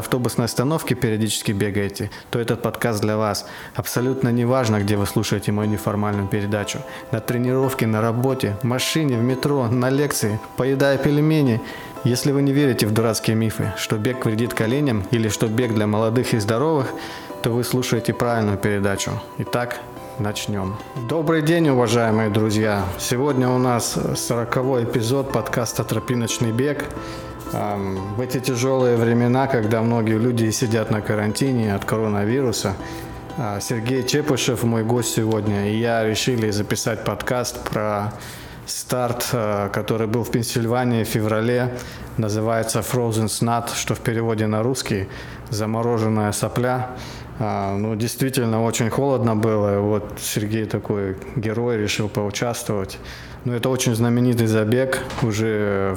автобусной остановки периодически бегаете, то этот подкаст для вас. Абсолютно не важно, где вы слушаете мою неформальную передачу. На тренировке, на работе, в машине, в метро, на лекции, поедая пельмени. Если вы не верите в дурацкие мифы, что бег вредит коленям или что бег для молодых и здоровых, то вы слушаете правильную передачу. Итак, начнем. Добрый день, уважаемые друзья! Сегодня у нас 40 эпизод подкаста «Тропиночный бег». В эти тяжелые времена, когда многие люди сидят на карантине от коронавируса, а, Сергей Чепышев, мой гость сегодня, и я решили записать подкаст про старт, а, который был в Пенсильвании в феврале. Называется Frozen Snot, что в переводе на русский «замороженная сопля». А, ну, действительно, очень холодно было. И вот Сергей такой герой, решил поучаствовать. Ну, это очень знаменитый забег. Уже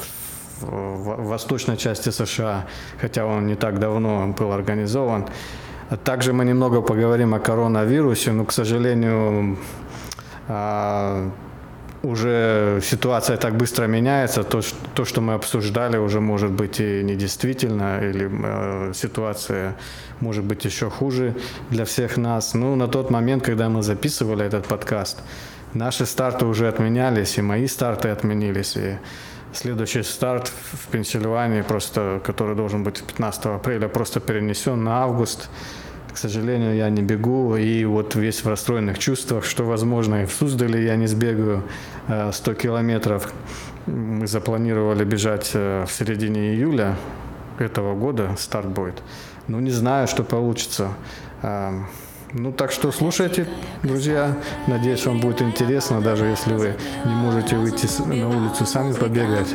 в восточной части США, хотя он не так давно был организован. Также мы немного поговорим о коронавирусе, но, к сожалению, а, уже ситуация так быстро меняется, то, то, что мы обсуждали, уже может быть и недействительно, или э, ситуация может быть еще хуже для всех нас. Ну, на тот момент, когда мы записывали этот подкаст, наши старты уже отменялись, и мои старты отменились, и Следующий старт в Пенсильвании, просто, который должен быть 15 апреля, просто перенесен на август. К сожалению, я не бегу, и вот весь в расстроенных чувствах, что, возможно, и в Суздале я не сбегаю 100 э, километров. Мы запланировали бежать э, в середине июля этого года, старт будет. Ну, не знаю, что получится. Ну, так что слушайте, друзья. Надеюсь, вам будет интересно, даже если вы не можете выйти на улицу сами побегать.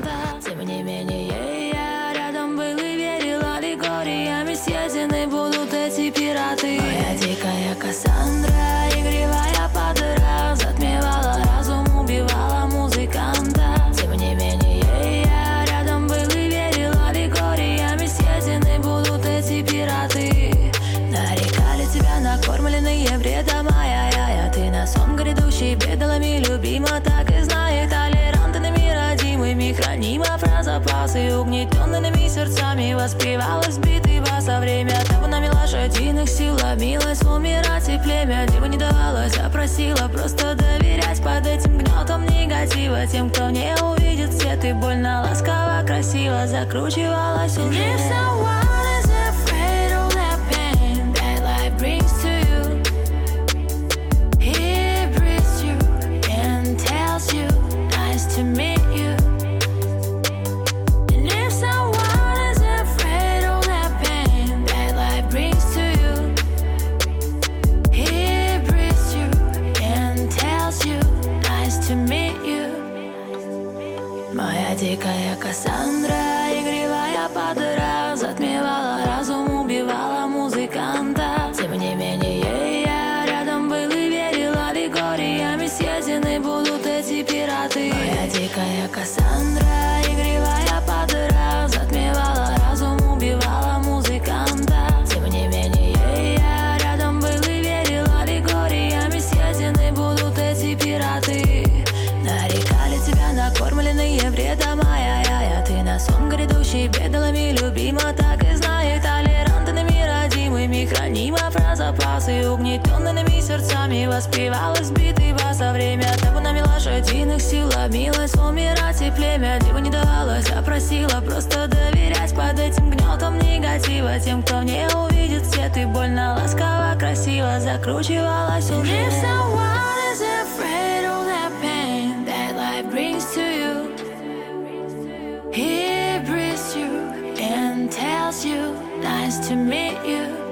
Просила Просто доверять под этим гнетом негатива. Тем, кто не увидит свет и больно ласково, красиво Закручивалась. Уже Закручивалась уже If someone is afraid of that pain That life brings to you He breathes you and tells you Nice to meet you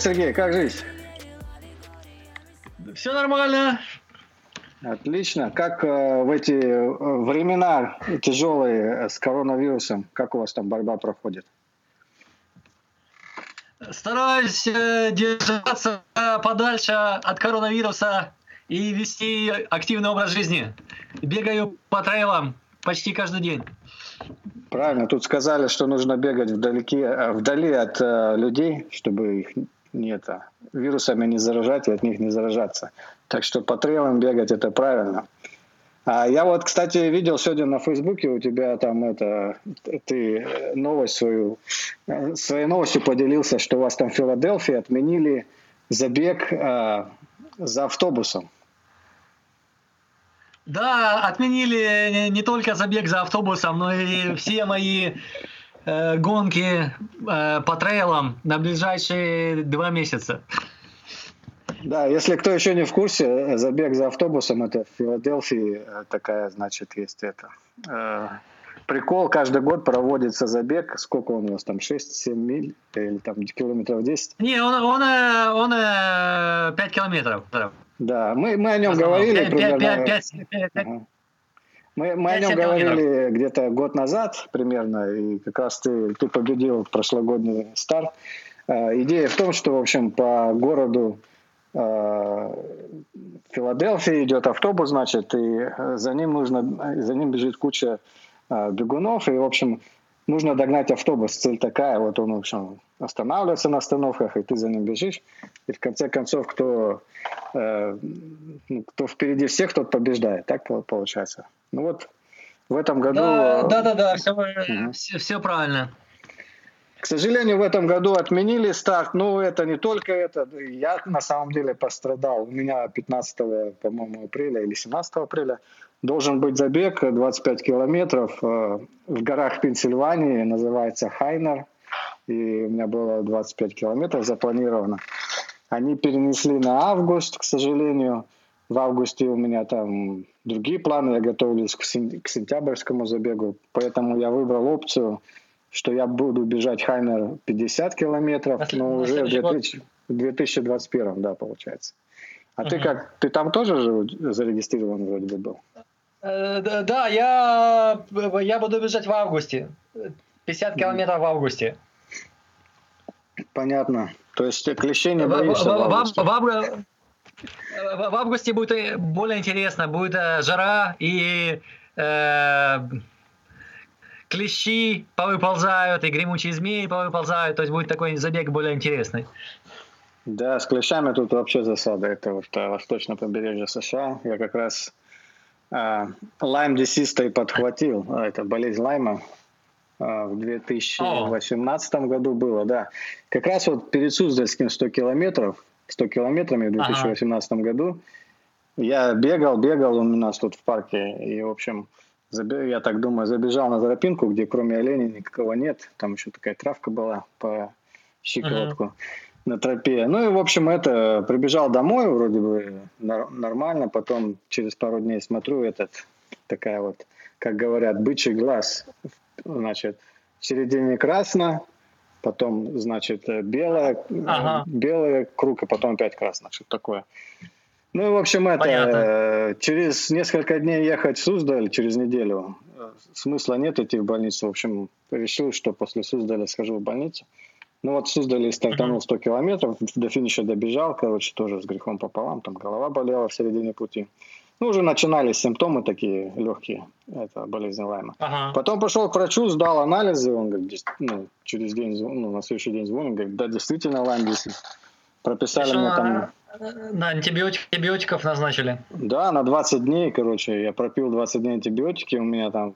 Привет, Сергей, как жизнь? Все нормально. Отлично. Как э, в эти э, времена тяжелые с коронавирусом, как у вас там борьба проходит? Стараюсь э, держаться подальше от коронавируса и вести активный образ жизни. Бегаю по трейлам почти каждый день. Правильно, тут сказали, что нужно бегать вдалеке, э, вдали от э, людей, чтобы их не это, вирусами не заражать и от них не заражаться. Так что по трейлам бегать это правильно. А я вот, кстати, видел сегодня на Фейсбуке у тебя там это, ты новость свою, э, своей новостью поделился, что у вас там в Филадельфии отменили забег э, за автобусом. Да, отменили не только забег за автобусом, но и все мои э, гонки э, по трейлам на ближайшие два месяца. Да, если кто еще не в курсе, забег за автобусом это в Филадельфии э, такая, значит, есть это. Э, прикол, каждый год проводится забег, сколько он у нас там, 6-7 миль или там километров 10? Не, он, он, он, он 5 километров. Да, мы, мы о нем говорили 5, примерно. 5, 5, 5, 5, ага. Мы, мы о нем говорили где-то год назад примерно, и как раз ты, ты победил прошлогодний старт. Идея в том, что, в общем, по городу в Филадельфии идет автобус, значит, и за ним нужно, за ним бежит куча бегунов, и, в общем, нужно догнать автобус. Цель такая, вот он, в общем, останавливается на остановках, и ты за ним бежишь, и в конце концов, кто, э, кто впереди всех, тот побеждает, так получается. Ну вот, в этом году... Да, да, да, да все, угу. все, все правильно. К сожалению, в этом году отменили старт, но это не только это. Я на самом деле пострадал. У меня 15, по-моему, апреля или 17 апреля должен быть забег 25 километров э, в горах Пенсильвании, называется Хайнер. И у меня было 25 километров запланировано. Они перенесли на август, к сожалению. В августе у меня там другие планы, я готовлюсь к сентябрьскому забегу, поэтому я выбрал опцию что я буду бежать Хайнер 50 километров, но уже в 2000, 2021, да, получается. А uh-huh. ты как, ты там тоже же зарегистрирован вроде бы был? Э, да, я, я буду бежать в августе. 50 километров в августе. Понятно. То есть клещей не боишься в, в, августе? В, в, в августе будет более интересно. Будет э, жара и э, клещи повыползают, и гремучие змеи повыползают, то есть будет такой забег более интересный. Да, с клещами тут вообще засада. Это вот восточное побережье США. Я как раз лайм десистой подхватил. А, это болезнь лайма. А, в 2018 О. году было, да. Как раз вот перед Суздальским 100 километров, 100 километрами в 2018 ага. году я бегал, бегал у нас тут в парке. И, в общем, я так думаю, забежал на тропинку, где кроме оленей никакого нет. Там еще такая травка была по щиколотку uh-huh. На тропе. Ну и, в общем, это прибежал домой, вроде бы нормально. Потом через пару дней смотрю, этот такая вот, как говорят, бычий глаз. Значит, в середине красно, потом, значит, белое, ага. белый круг, и потом опять красно. Что такое. Ну, в общем, это Понятно. Э, через несколько дней ехать в Суздаль, через неделю. Смысла нет идти в больницу. В общем, решил, что после Суздаля схожу в больницу. Ну вот в Суздале стартанул 100 километров, до финиша добежал, короче, тоже с грехом пополам, там голова болела в середине пути. Ну, уже начинались симптомы такие легкие, это болезнь Лайма. Ага. Потом пошел к врачу, сдал анализы, он говорит, ну, через день, ну, на следующий день звонит, говорит, да, действительно Лайм. Прописали Еще мне там на антибиотик, антибиотиков назначили? Да, на 20 дней, короче, я пропил 20 дней антибиотики, у меня там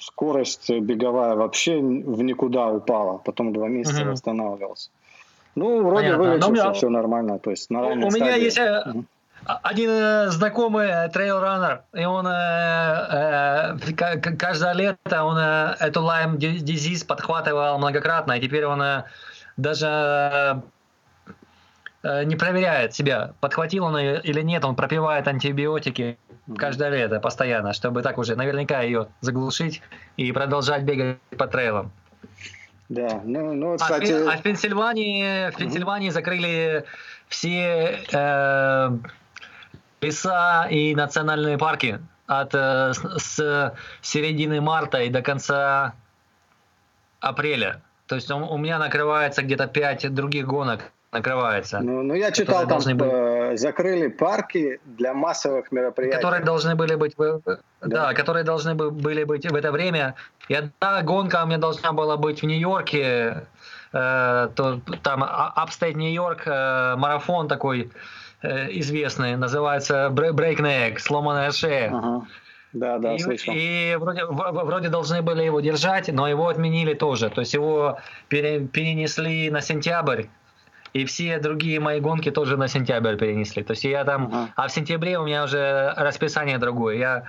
скорость беговая вообще в никуда упала, потом два месяца угу. восстанавливался. Ну, вроде Понятно. вылечился, меня... все нормально, то есть на У, у меня есть... Угу. один э, знакомый трейл-раннер, и он э, э, каждое лето он э, эту Lyme disease подхватывал многократно, и теперь он э, даже э, не проверяет себя, подхватил он ее или нет, он пропивает антибиотики каждое лето постоянно, чтобы так уже наверняка ее заглушить и продолжать бегать по трейлам. Да, ну, ну а кстати... А, а в Пенсильвании, в Пенсильвании закрыли все э, леса и национальные парки от э, с середины марта и до конца апреля. То есть у, у меня накрывается где-то пять других гонок накрывается. Ну, ну я читал, там быть... Э, закрыли парки для массовых мероприятий. Которые должны были быть, да, да которые должны были быть в это время. И одна гонка у меня должна была быть в Нью-Йорке, э, то там Upstate Нью-Йорк, э, марафон такой э, известный, называется Breakneck, сломанная шея. Ага. Да, да, и, слышал. И вроде, вроде должны были его держать, но его отменили тоже. То есть его пере, перенесли на сентябрь и все другие мои гонки тоже на сентябрь перенесли. То есть я там, uh-huh. а в сентябре у меня уже расписание другое. Я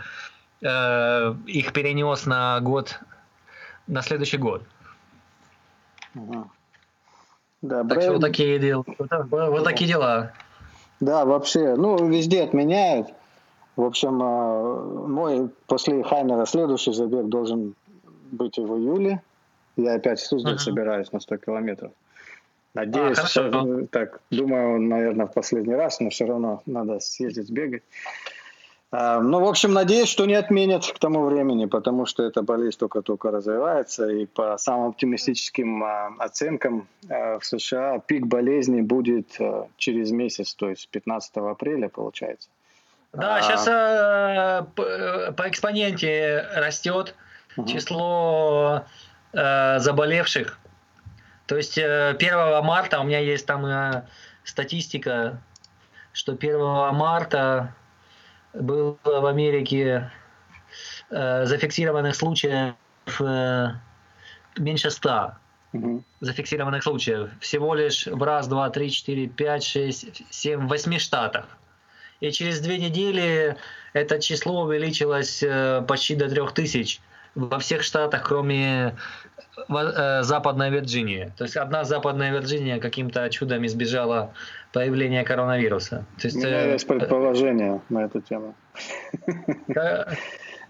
э, их перенес на год, на следующий год. Uh-huh. Да, так что вот такие дела. Вот, вот такие дела. Да, вообще, ну везде отменяют. В общем, э, мой после Хаймера следующий забег должен быть в июле. Я опять в Суздаль uh-huh. собираюсь на 100 километров. Надеюсь, а, что, ну, так, думаю, наверное, в последний раз, но все равно надо съездить, бегать. А, ну, в общем, надеюсь, что не отменят к тому времени, потому что эта болезнь только-только развивается, и по самым оптимистическим а, оценкам а, в США пик болезни будет а, через месяц, то есть 15 апреля, получается. Да, а, сейчас а, по, по экспоненте растет угу. число заболевших то есть 1 э, марта у меня есть там э, статистика, что 1 марта было в Америке э, зафиксированных случаев меньше 100 угу. зафиксированных случаев. Всего лишь в раз, два, три, четыре, пять, шесть, семь, в восьми штатах. И через две недели это число увеличилось почти до трех тысяч во всех штатах, кроме э, Западной Вирджинии. То есть одна Западная Вирджиния каким-то чудом избежала появления коронавируса. То есть, У меня э, есть предположение на эту тему.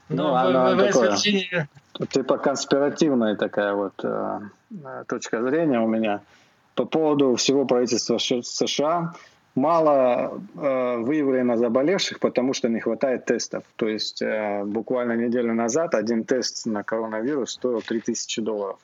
Ну, ну в Вирджинии... Типа конспиративная такая вот э, точка зрения у меня по поводу всего правительства США мало э, выявлено заболевших, потому что не хватает тестов. То есть э, буквально неделю назад один тест на коронавирус стоил 3000 долларов.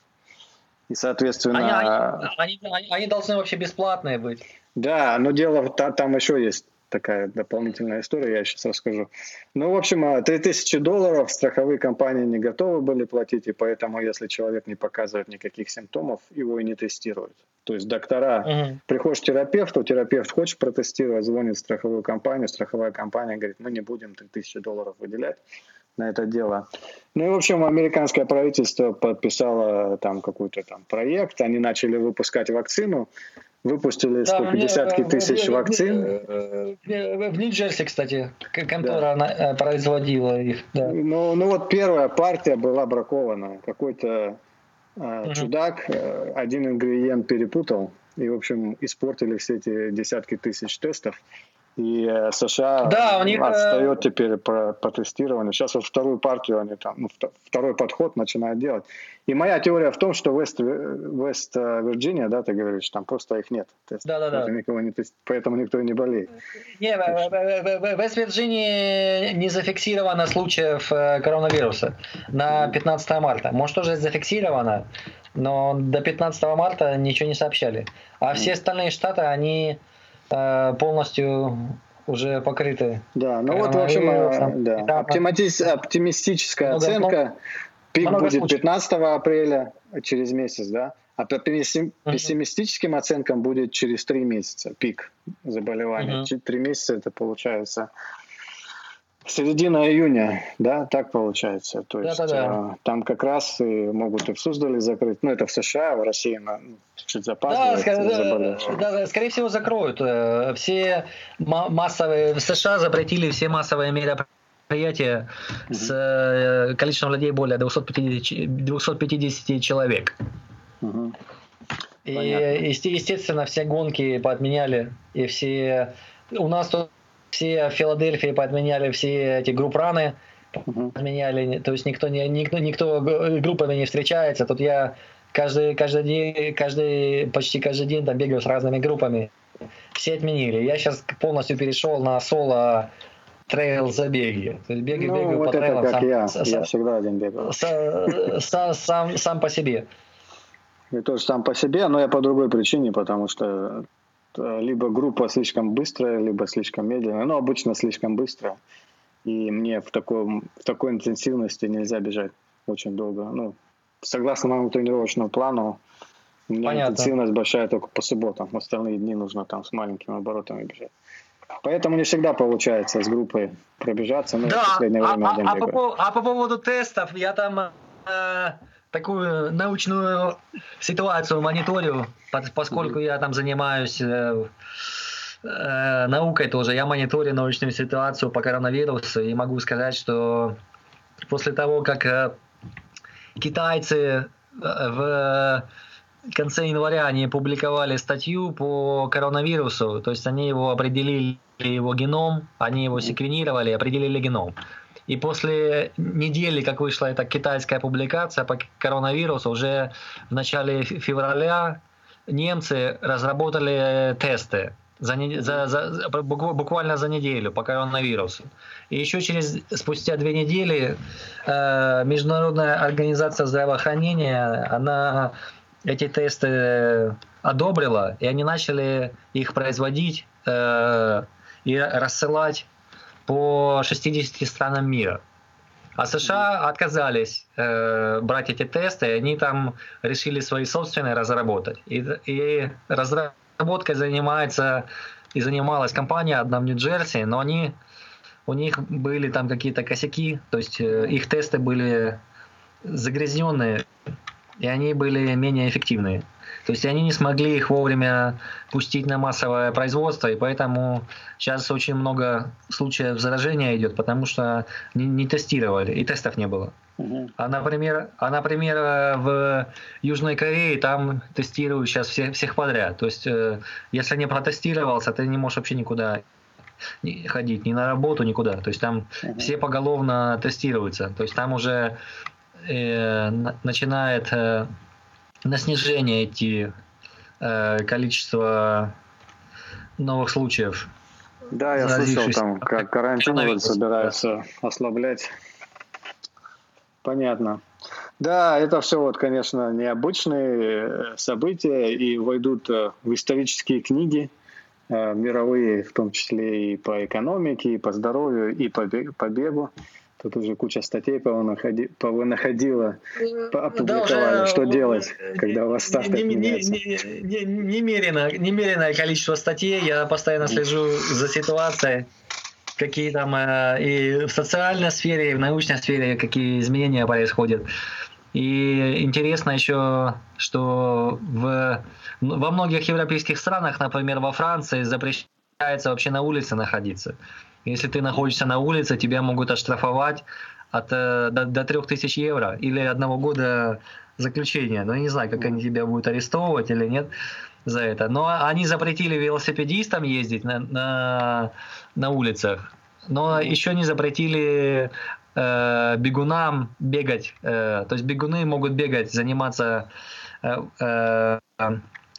И, соответственно... Они, они, они, они должны вообще бесплатные быть. Да, но дело там еще есть такая дополнительная история, я сейчас расскажу. Ну, в общем, 3000 долларов страховые компании не готовы были платить, и поэтому, если человек не показывает никаких симптомов, его и не тестируют. То есть доктора, угу. приходишь к терапевту, терапевт хочет протестировать, звонит в страховую компанию, страховая компания говорит, мы не будем 3000 долларов выделять на это дело. Ну и, в общем, американское правительство подписало там какой-то там проект, они начали выпускать вакцину, выпустили да, сколько, мне, десятки в, тысяч в, вакцин. В, в, в Нью-Джерси, кстати, контора да. Э, производила их. Да. Ну, ну вот первая партия была бракована. Какой-то угу. чудак э, один ингредиент перепутал и, в общем, испортили все эти десятки тысяч тестов. И э, США да, у них, отстает теперь по, по тестированию. Сейчас вот вторую партию они там, ну, второй подход начинают делать. И моя теория в том, что Вест, Вест Вирджиния, да, ты говоришь, там просто их нет. Да, да, да. Никого не тест, поэтому никто и не болеет. Не, в Вест Вирджинии не зафиксировано случаев коронавируса на 15 марта. Может, тоже зафиксировано, но до 15 марта ничего не сообщали. А все остальные штаты, они полностью уже покрыты. Да, ну вот, в общем, да. оптимистическая оценка. Пик Много будет 15 апреля, через месяц, да? А по пессимистическим оценкам будет через три месяца пик заболевания. Три месяца это получается середина июня, да, так получается. То есть да, да, да. там как раз и могут и в Суздале закрыть, ну это в США, в России, на, чуть Да, запаздывает да, да, скорее всего, закроют. Э, Все ма- массовые... В США запретили все массовые мероприятия с э, количеством людей более 250, ч- 250 человек. И, Понятно. естественно, все гонки поотменяли, и все... У нас тут все в Филадельфии поотменяли все эти группраны, Мгм. отменяли, то есть никто не никто никто группами не встречается. Тут я каждый каждый день каждый почти каждый день там бегаю с разными группами. Все отменили. Я сейчас полностью перешел на соло трейл забеги. То есть бегаю, Ну, бегаю по вот это трейлам как сам, я. с- Я всегда один бегал. с- сам, сам, сам по себе. И тоже сам по себе, но я по другой причине, потому что э, либо группа слишком быстрая, либо слишком медленная. Ну, обычно слишком быстрая. И мне в, таком, в такой интенсивности нельзя бежать очень долго. Ну, согласно моему тренировочному плану, у меня Понятно. интенсивность большая только по субботам. В остальные дни нужно там с маленькими оборотами бежать. Поэтому не всегда получается с группой пробежаться. Но в Да, последнее а, время а- один а по, бегаю. пов- а по поводу тестов, я там э, такую научную ситуацию мониторю, пос- поскольку я там занимаюсь э, э, наукой тоже, я мониторю научную ситуацию по коронавирусу и могу сказать, что после того, как э, китайцы э, в конце января они публиковали статью по коронавирусу, то есть они его определили его геном, они его секвенировали, определили геном. И после недели, как вышла эта китайская публикация по коронавирусу, уже в начале фе- февраля немцы разработали тесты за, за- за- за- букв- буквально за неделю по коронавирусу. И еще через спустя две недели э, Международная организация здравоохранения, она эти тесты одобрила, и они начали их производить э, и рассылать по 60 странам мира. А США отказались э, брать эти тесты, и они там решили свои собственные разработать. И, и разработкой занимается и занималась компания одна в Нью-Джерси, но они у них были там какие-то косяки, то есть э, их тесты были загрязненные, и они были менее эффективные. То есть они не смогли их вовремя пустить на массовое производство, и поэтому сейчас очень много случаев заражения идет, потому что не, не тестировали, и тестов не было. А например, а, например, э, в Южной Корее там тестируют сейчас всех, всех подряд. То есть, э, если не протестировался, ты не можешь вообще никуда ходить, ни на работу, никуда. То есть там Мгм. все поголовно тестируются. То есть там уже э, на- начинает э, на снижение идти э, количество новых случаев. Да, я слышал, там как карантин собираются ослаблять. Понятно. Да, это все вот, конечно, необычные э, события и войдут э, в исторические книги э, мировые, в том числе и по экономике, и по здоровью, и по бе- по бегу. Тут уже куча статей повынаходи- повынаходила, опубликовали, что делать, когда у вас ставка не, не- не- не- немерено, немеренное количество статей. Я постоянно слежу за ситуацией, какие там э, и в социальной сфере, и в научной сфере какие изменения происходят. И интересно еще, что в, ну, во многих европейских странах, например, во Франции, запрещается вообще на улице находиться. Если ты находишься на улице, тебя могут оштрафовать от, э, до, до 3000 евро или одного года заключения. Но я не знаю, как они тебя будут арестовывать или нет за это. Но они запретили велосипедистам ездить на, на, на улицах, но еще не запретили э, бегунам бегать. Э, то есть бегуны могут бегать, заниматься э, э,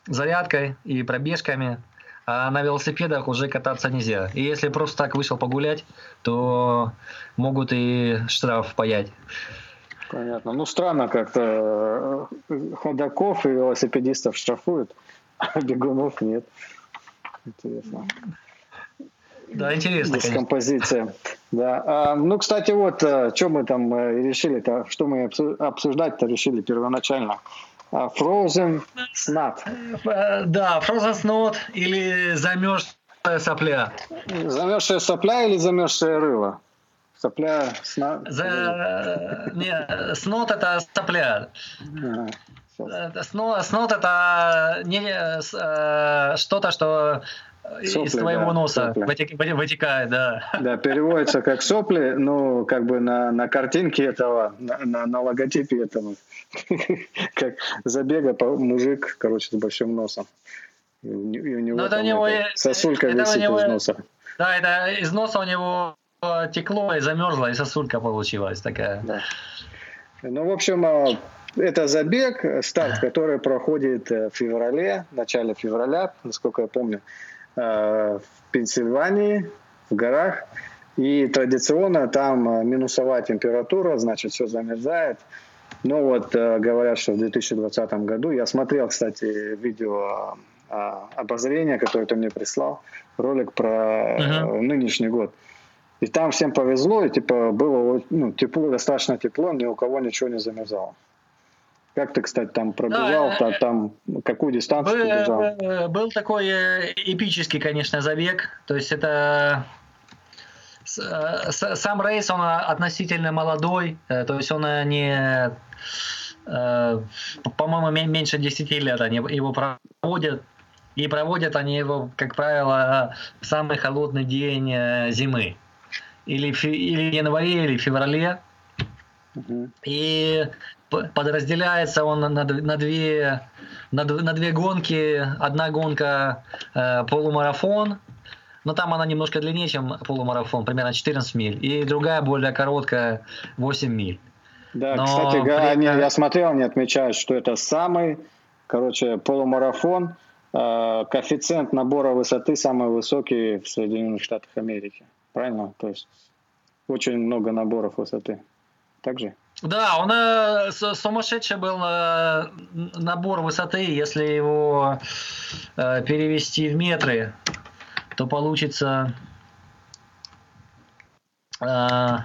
зарядкой и пробежками, а на велосипедах уже кататься нельзя. И если просто так вышел погулять, то могут и штраф паять. Понятно. Ну, странно как-то э, ходаков и велосипедистов штрафуют, а бегунов нет. Интересно. Да, интересно, конечно. Дискомпозиция. Да. А, ну, кстати, вот, что мы там э, решили-то, что мы обсу- обсуждать-то решили первоначально. А, Frozen Snot. Э, Да, Frozen Snot или замерзшая сопля. Замерзшая сопля или замерзшее рыло? Сопля, сна... За... Не, снот это сопля. Ага. Э, сно, снот это не, э, что-то, что Сопли, из твоего да, носа сопли. вытек- вытекает, да. Да, переводится как сопли, ну, как бы на, на картинке этого, на, на, на логотипе этого, как забега по- мужик, короче, с большим носом. И у, у него Ну, это у него это, сосулька это у висит него из носа. Да, это из носа у него э, текло и замерзло, и сосулька получилась такая. Да. Ну, в общем, это забег, старт, который проходит э, в феврале, в начале февраля, насколько я помню, э, в Пенсильвании, в горах. И традиционно там э, минусовая температура, значит, все замерзает. Но вот э, говорят, что в 2020 году, я смотрел, кстати, видео обозрения, которое ты мне прислал, ролик про Мгм. нынешний год. И там всем повезло, и типа было ну, тепло, достаточно тепло, ни у кого ничего не замерзало. Как ты, кстати, там пробежал, Да, та- там какую дистанцию Был, бежал? э, был такой э, эпический, конечно, забег. То есть это э, сам рейс, он э, относительно молодой. То есть он не, по-моему, ме- меньше 10 лет они его проводят. И проводят они его, как правило, в самый холодный день зимы. Или, или в январе, или в феврале. И подразделяется он на, на две на, на две гонки. Одна гонка э, полумарафон, но там она немножко длиннее, чем полумарафон, примерно 14 миль. И другая более короткая 8 миль. Да, Но кстати, при они- я смотрел, они отмечают, что это самый, короче, полумарафон, э, коэффициент набора высоты самый высокий в Соединенных Штатах Америки. Правильно? То есть очень много наборов высоты. Так же? Да, он э, сумасшедший был э, набор высоты. Если его э, перевести в метры, то получится э,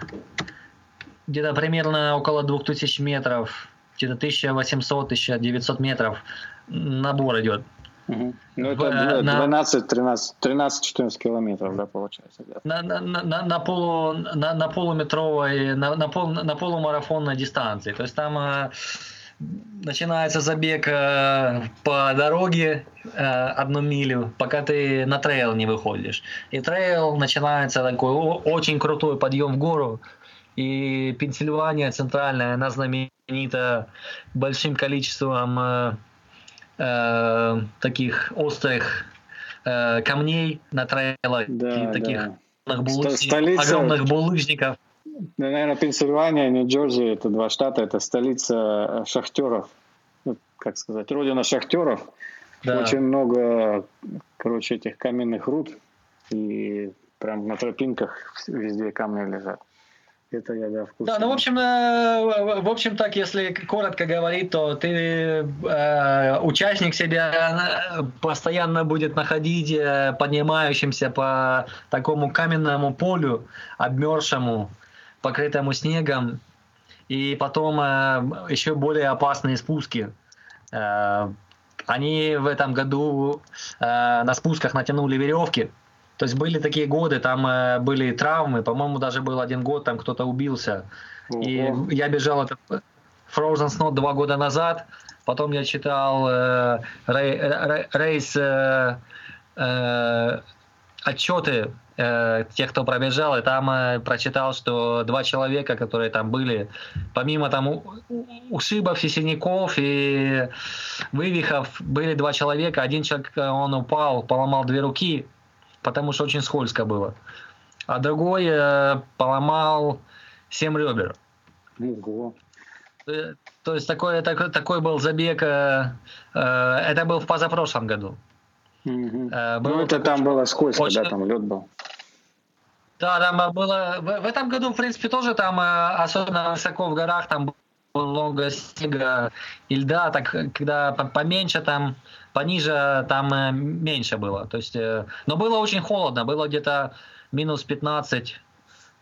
где-то примерно около 2000 метров, где-то 1800-1900 метров набор идет. Ну, это на- 12, 13, 13-14 километров, да, получается. На, на, на, на- полу, на, на полуметровой, на, на, пол, на полумарафонной дистанции. То есть там э, начинается забег э, по дороге э, одну милю, пока ты на трейл не выходишь. И трейл начинается такой о- очень крутой подъем в гору. И Пенсильвания центральная, она знаменита большим количеством э, таких острых э, камней на трейлах, Да, и таких да. булыжников, столица- огромных булыжников. Наверное, Пенсильвания, Нью-Джерси, это два штата, это столица э, шахтеров. Ну, как сказать, родина шахтеров. Да. Очень много, короче, этих каменных руд. И прям на тропинках везде камни лежат. Это я, да, в курсе. Да, ну в общем, э, в общем так, если коротко говорить, то ты э, участник себя э, постоянно будет находить э, поднимающимся по такому каменному полю, обмерзшему, покрытому снегом, и потом э, еще более опасные спуски. Э, они в этом году э, на спусках натянули веревки. То есть были такие годы, там э, были травмы, по-моему, даже был один год, там кто-то убился. И Ого. я бежал этот Frozen Snow два года назад, потом я читал э, рей- ре- рейс э, э, отчеты э, тех, кто пробежал, и там э, прочитал, что два человека, которые там были, помимо там у- у- ушибов и синяков и вывихов, были два человека. Один человек, э, он упал, поломал две руки, потому что очень скользко было. А другой э, поломал семь ребер. Ого. Э, То есть такой, такой, такой был забег, э, э, это был в позапрошлом году. Мгм. Э, Ну, это там было скользко, очень- да, там лед был. Да, там было. В, в этом году, в принципе, тоже там, э, особенно высоко в горах, там много снега и льда. Так, когда по- поменьше там, пониже, там э, меньше было. То есть, э, но было очень холодно, было где-то минус 15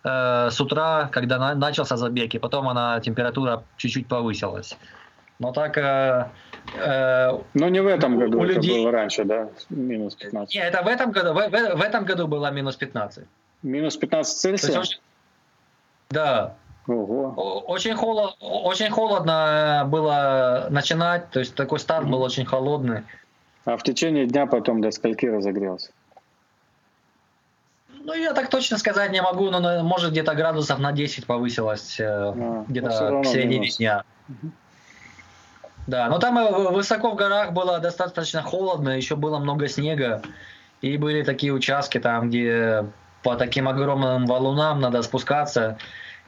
э, с утра, когда на- начался забег, и потом она температура чуть-чуть повысилась. Но так э, э, Но не в этом году, у это людей- было раньше, да, минус 15. не, это в этом году, в, в- в этом году было минус 15. Минус 15 То есть Цельсия? очень- Да. Ого. Очень, холод, очень холодно было начинать, то есть такой старт был очень холодный. А в течение дня потом до скольки разогрелся? Ну, я так точно сказать не могу, но может где-то градусов на 10 повысилось, э, а, где-то к середине минус. дня. Да, но там э, высоко в горах было достаточно холодно, еще было много снега, и были такие участки там, где по таким огромным валунам надо спускаться,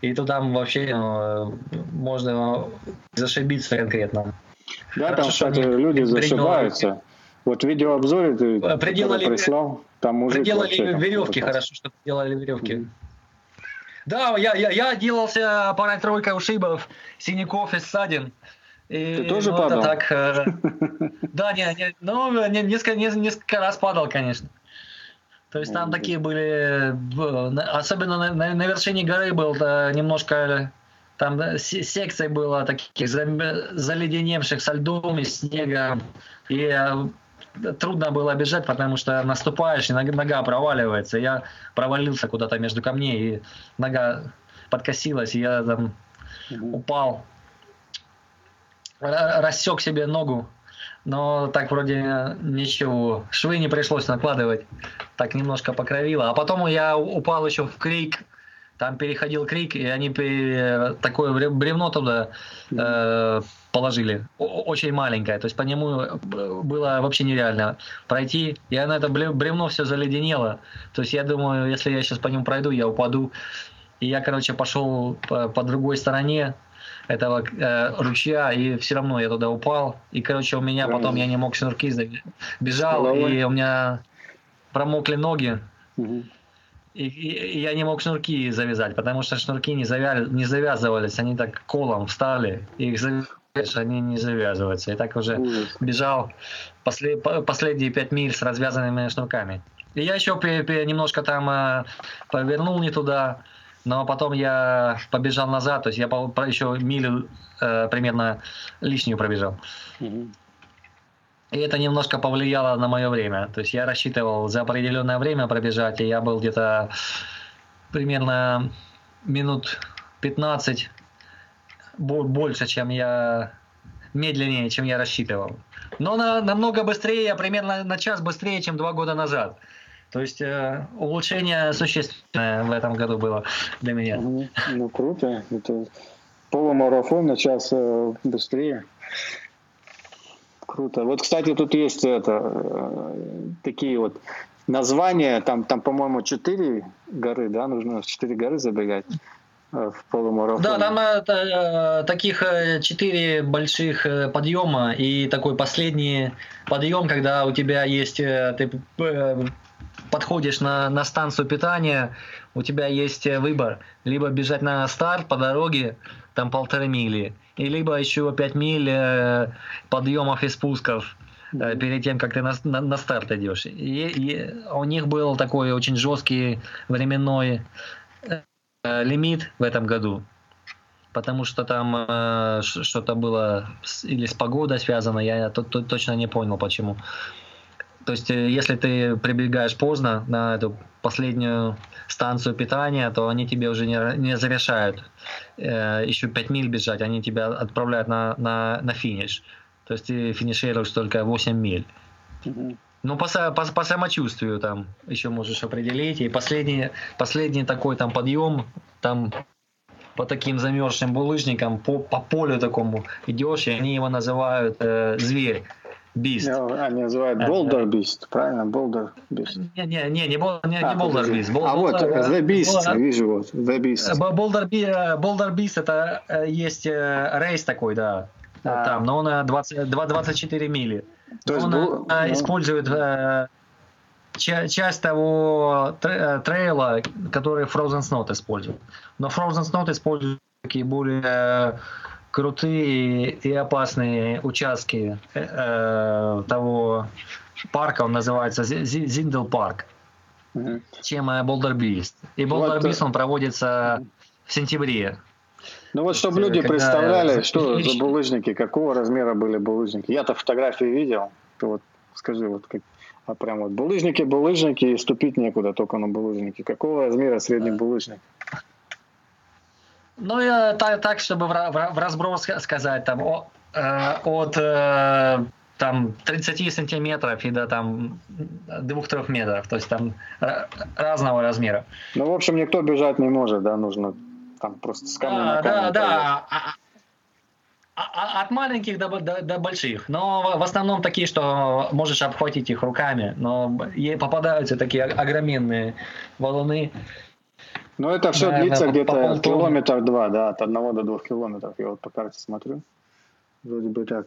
и туда вообще ну, можно зашибиться конкретно. Да, Хорошо, там, кстати, люди зашибаются. Вот в видеообзоре ты приделали, прислал, там мужик приделали веревки, хорошо, что делали веревки. Mm-hmm. Да, я, я, я делался парой-тройкой ушибов, синяков и ссадин. И, Ты тоже ну, падал? Так, э, да, не, не, ну, не, несколько, не, несколько раз падал, конечно. То есть там такие были, особенно на, на, на вершине горы был немножко, там секция была таких заледеневших со льдом и снегом. И э, трудно было бежать, потому что наступаешь, и нога проваливается. Я провалился куда-то между камней, и нога подкосилась, и я там упал, рассек себе ногу. Но так вроде ничего. Швы не пришлось накладывать. Так немножко покровило. А потом я упал еще в крик там переходил крик, и они такое бревно туда э, положили, очень маленькое, то есть по нему э, было вообще нереально пройти, и она это бревно все заледенело, то есть я думаю, если я сейчас по нему пройду, я упаду, и я, короче, пошел по, по другой стороне этого э, ручья, и все равно я туда упал, и, короче, у меня потом я не мог шнурки бежал, и у меня промокли ноги, угу. И, и, и я не мог шнурки завязать, потому что шнурки не, завя... не завязывались, они так колом встали, и их завязываешь, они не завязываются. И так уже бежал послед... последние пять миль с развязанными шнурками. И я еще немножко там э, повернул не туда, но потом я побежал назад, то есть я еще милю э, примерно лишнюю пробежал. Mm-hmm. И это немножко повлияло на мое время. То есть я рассчитывал за определенное время пробежать, и я был где-то примерно минут 15 больше, чем я медленнее, чем я рассчитывал. Но на, намного быстрее, я примерно на час быстрее, чем два года назад. То есть э, улучшение существенное в этом году было для меня. Ну, ну круто. Это полумарафон на час э, быстрее. Круто. Вот, кстати, тут есть это, э, такие вот названия, там, там по-моему, четыре горы, да, нужно четыре горы забегать э, в полумарафон. Да, там это, э, таких четыре больших подъема и такой последний подъем, когда у тебя есть, ты подходишь на, на станцию питания, у тебя есть выбор, либо бежать на старт по дороге, там полторы мили, и либо еще 5 миль э, подъемов и спусков э, перед тем, как ты на, на, на старт идешь. И, и у них был такой очень жесткий временной э, лимит в этом году, потому что там э, что-то было с, или с погодой связано, я то, то, точно не понял почему. То есть, э, если ты прибегаешь поздно на эту последнюю станцию питания, то они тебе уже не, не завершают э, еще 5 миль бежать, они тебя отправляют на, на, на финиш. То есть ты финишируешь только 8 миль. Ну, по, по, по самочувствию там еще можешь определить. И последний, последний такой там подъем, там по таким замерзшим булыжникам, по, по полю такому идешь, и они его называют э, зверь. Beast. No, они называют Boulder Beast, правильно? Boulder Beast. Не, не, не, не, не, не а, Boulder Beast. Boulder, а вот, The Beast, Boulder, вижу вот, The Beast. Boulder, Boulder Beast это есть рейс такой, да, а. там, но он 20, 24 мили. То есть он был, ну... использует часть того трейла, который Frozen Snow использует. Но Frozen Snow использует такие более крутые и опасные участки э, того парка, он называется Зиндел парк, mm-hmm. чем Болдер Бист. И Болдер Бист, он проводится в сентябре. Ну вот, чтобы люди когда... представляли, что за булыжники, какого размера были булыжники. Я-то фотографии видел. Вот скажи, вот как, а прям вот булыжники, булыжники, и ступить некуда, только на булыжники. Какого размера средний булыжник? Ну, я, так, так, чтобы в, в, разброс сказать, там, о, э, от э, там 30 сантиметров и до там 2-3 метров, то есть там разного размера. Ну, в общем, никто бежать не может, да, нужно там просто с камня на камень. Да, да, а, а, а, от маленьких до, до, до больших, но в основном такие, что можешь обхватить их руками, но попадаются такие огроменные валуны. Ну, это все Наверное, длится где-то по километр два, да, от одного до двух километров. Я вот по карте смотрю. Вроде бы так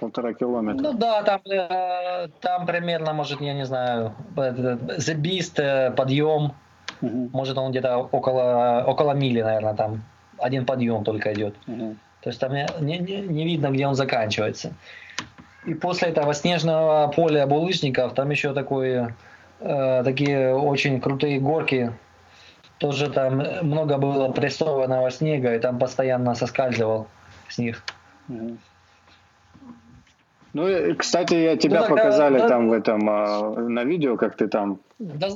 полтора километра. Ну да, там, э, там примерно, может, я не знаю, The Beast, э, подъем, угу. может он где-то около, около мили, наверное, там один подъем только идет. Угу. То есть там не, не, не видно, где он заканчивается. И после этого снежного поля булыжников там еще такое, э, такие очень крутые горки. Тоже там много было прессованного снега, и там постоянно соскальзывал с них. Ну, кстати, я тебя ну, показали да, там в этом а, на видео, как ты там. Да,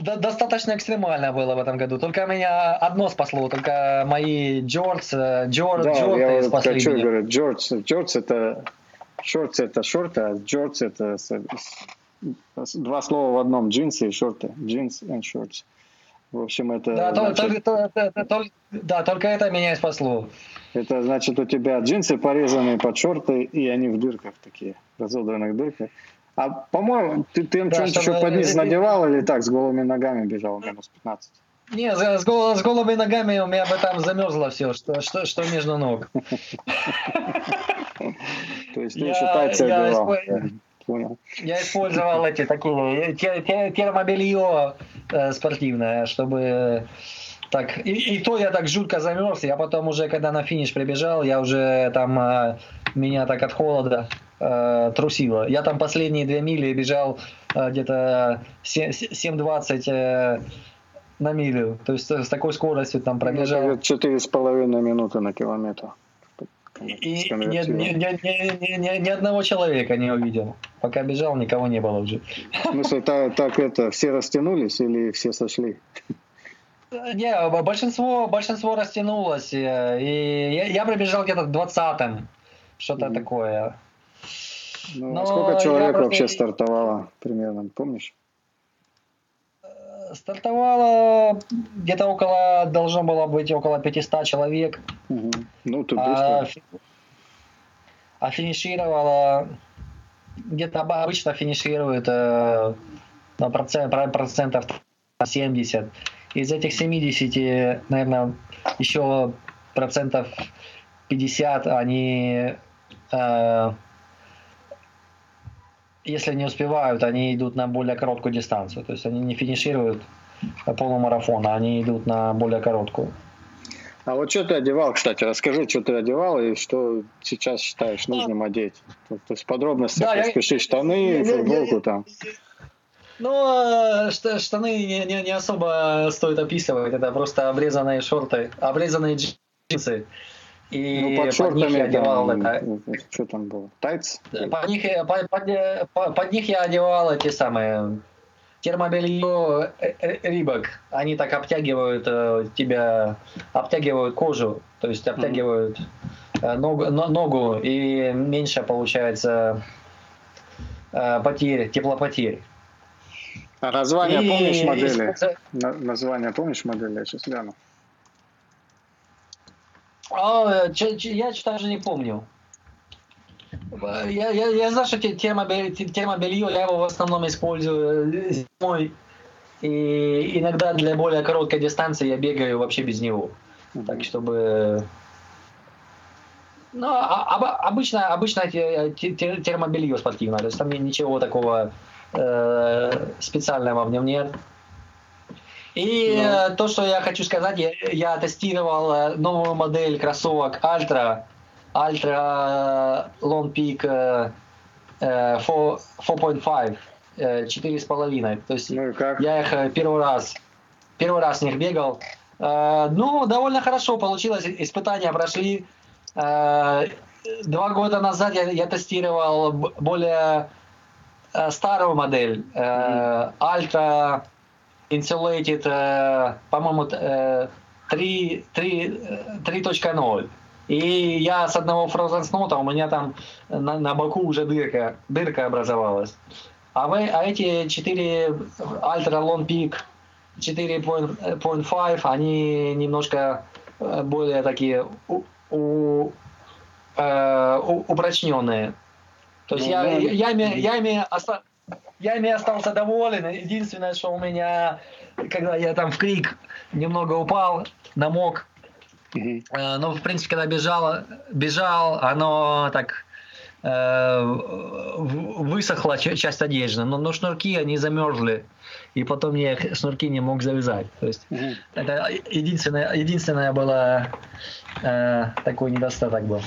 да, достаточно экстремально было в этом году. Только меня одно спасло, только мои Джордж, э, Джордж, да, Джордж я вот спасли хочу, меня. говорю, Джордж, Джордж это шорты это шорты, а Джордж это два слова в одном, джинсы и шорты, джинс и шорты. В общем, это... Да, значит... только, только, только, да, только это меня и спасло. Это значит, у тебя джинсы порезанные под шорты, и они в дырках такие, разодранных дырках. А, по-моему, ты, ты им да, что-нибудь еще под низ надевал или так, с голыми ногами бежал минус 15? Не, с, гол, с голыми ногами у меня бы там замерзло все, что, что, что между ног. То есть ты еще тайцы одевал. Понял. Я использовал эти такие термобелье э, спортивное, чтобы так, и, и то я так жутко замерз, я потом уже, когда на финиш прибежал, я уже там, э, меня так от холода э, трусило. Я там последние две мили бежал э, где-то 7.20 э, на милю, то есть с такой скоростью там пробежал. Четыре с половиной минуты на километр. И ни, ни, ни, ни, ни одного человека не увидел. Пока бежал, никого не было уже. В смысле, так, так это, все растянулись или все сошли? Не, большинство, большинство растянулось. Э, и я, я пробежал где-то 20-м. Что-то mm. такое. Ну, Но а сколько человек просто... вообще стартовало примерно, помнишь? Стартовало где-то около, должно было быть около 500 человек. Угу. Ну, тут а, быстро. А финишировало, где-то обычно финиширует э, на процент, процентов 70 из этих 70, наверное, еще процентов 50 они, э, если не успевают, они идут на более короткую дистанцию. То есть они не финишируют полумарафона, они идут на более короткую. А вот что ты одевал, кстати, расскажи, что ты одевал и что сейчас считаешь нужным одеть. То, то есть подробности, да, распиши штаны, футболку там. Ну, а, штаны не, не, не особо стоит описывать. Это просто обрезанные шорты, обрезанные джинсы. И ну, под, под них я одевал там, это... Что там было? Тайц? Под них, под, под, под них я одевал эти самые термобелье рибок. Они так обтягивают э, тебя, обтягивают кожу, то есть обтягивают mm-hmm. ногу, ногу, и меньше получается э, потерь, теплопотерь. А название и... помнишь модели? На, название помнишь модели? Я сейчас гляну. А, я даже не помню. Я, я, я знаю, что термобелье, термобелье, я его в основном использую зимой. И иногда для более короткой дистанции я бегаю вообще без него. Так, чтобы... Ну, а, а, обычно, обычно термобелье спортивное, то есть там ничего такого э, специального в нем нет. И Но. Ну. то, что я хочу сказать, я, я тестировал э, новую модель кроссовок Ultra, Ultra Long Peak 4.5, 4,5. То есть ну как? я их первый раз, первый раз с них бегал. Ну, довольно хорошо получилось, испытания прошли. Два года назад я, я тестировал более Э, старую модель, э, Ultra Insulated, э, по-моему, 3.0. И я с одного Frozen Snow, у меня там на, на боку уже дырка, дырка образовалась. А, вы, а эти 4 Ultra Long Peak 4.5, они немножко э, более такие у, у, э, упрочненные. То есть ну, я, я, я, ими, я, ими оста, я ими остался доволен. Единственное, что у меня, когда я там в крик немного упал, намок, Э, ну, в принципе, когда бежал, бежал, оно так э, высохла часть одежды, но, но шнурки, они замерзли, и потом я их шнурки не мог завязать. То есть угу. это единственное, единственное было э, такой недостаток был.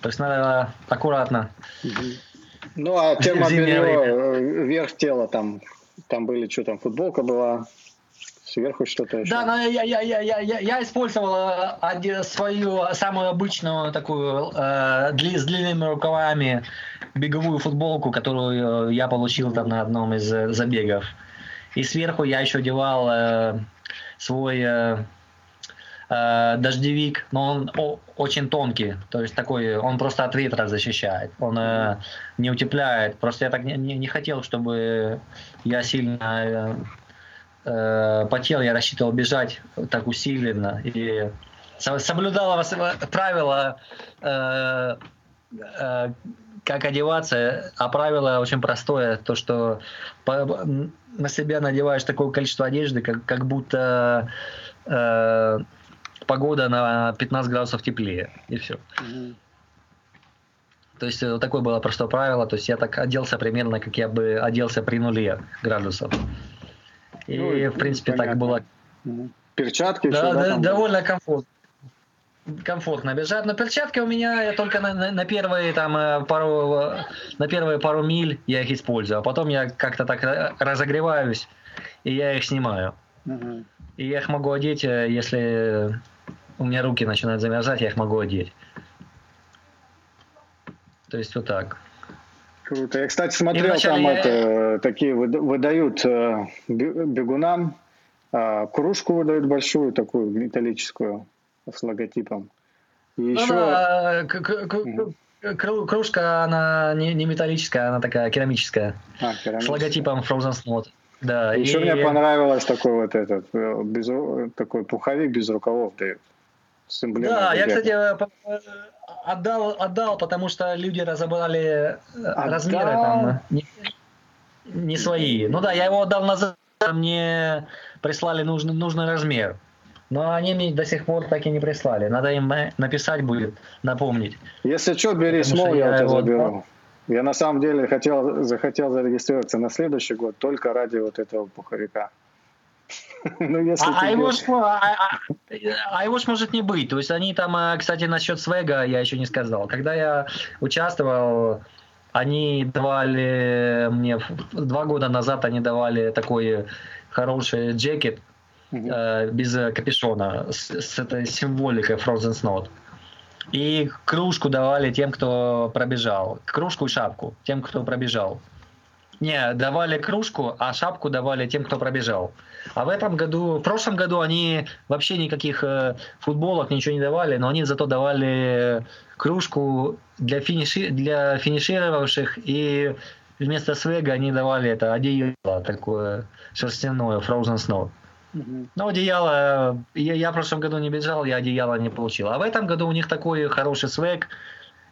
То есть надо аккуратно. Угу. Ну, а термобелье, э, верх тела там, там были, что там, футболка была, сверху что-то еще. Да, но я, я, я, я, я, я использовал э, свою самую обычную такую э, с длинными рукавами беговую футболку, которую я получил там на одном из э, забегов. И сверху я еще одевал э, свой э, э, дождевик, но он о, очень тонкий, то есть такой, он просто от ветра защищает, он э, не утепляет. Просто я так не, не, не хотел, чтобы я сильно э, э, потел, я рассчитывал бежать так усиленно и соблюдала правила, э, э, как одеваться, а правило очень простое, то что по, на себя надеваешь такое количество одежды, как, как будто э, погода на 15 градусов теплее, и все. То есть вот такое было простое правило, то есть я так оделся примерно, как я бы оделся при нуле градусов. И, ну, в принципе, понятно. так было. Перчатки? Да, да, да довольно комфортно комфортно бежать. Но перчатки у меня я только на, на, на первые там э, пару на первые пару миль я их использую, а потом я как-то так разогреваюсь и я их снимаю. Угу. И я их могу одеть, э, если у меня руки начинают замерзать, я их могу одеть. То есть вот так. Круто. Я, кстати, смотрел, там я... это, такие выдают э, бегунам а, кружку выдают большую, такую металлическую, с логотипом. И ну, еще... Да, кружка, она не, не металлическая, она такая керамическая. А, керамическая. С логотипом Frozen Slot. Да, Еще и... мне понравилось такой вот этот, э, без, такой пуховик без рукавов дают. С да, я, кстати, отдал, отдал, потому что люди разобрали э, отдал. размеры там не, не свои. Ну да, я его отдал назад, мне прислали нужный, нужный размер. Но они мне до сих пор так и не прислали. Надо им написать будет, напомнить. Если что, бери смол, я, я его заберу. Я на самом деле хотел, захотел зарегистрироваться на следующий год только ради вот этого пуховика. ну, если а, а, его ж, а, а, может не быть. То есть они там, кстати, насчет свега я еще не сказал. Когда я участвовал, они давали мне два года назад они давали такой хороший джекет mm-hmm. э, без капюшона с, с этой символикой Frozen Snow. И кружку давали тем, кто пробежал. Кружку и шапку тем, кто пробежал. Не, давали кружку, а шапку давали тем, кто пробежал. А в этом году, в прошлом году они вообще никаких э, футболок ничего не давали, но они зато давали кружку для, финиши, для финишировавших и вместо свега они давали это одеяло такое шерстяное, Frozen Snow. Но одеяло, я, я в прошлом году не бежал, я одеяло не получил. А в этом году у них такой хороший свег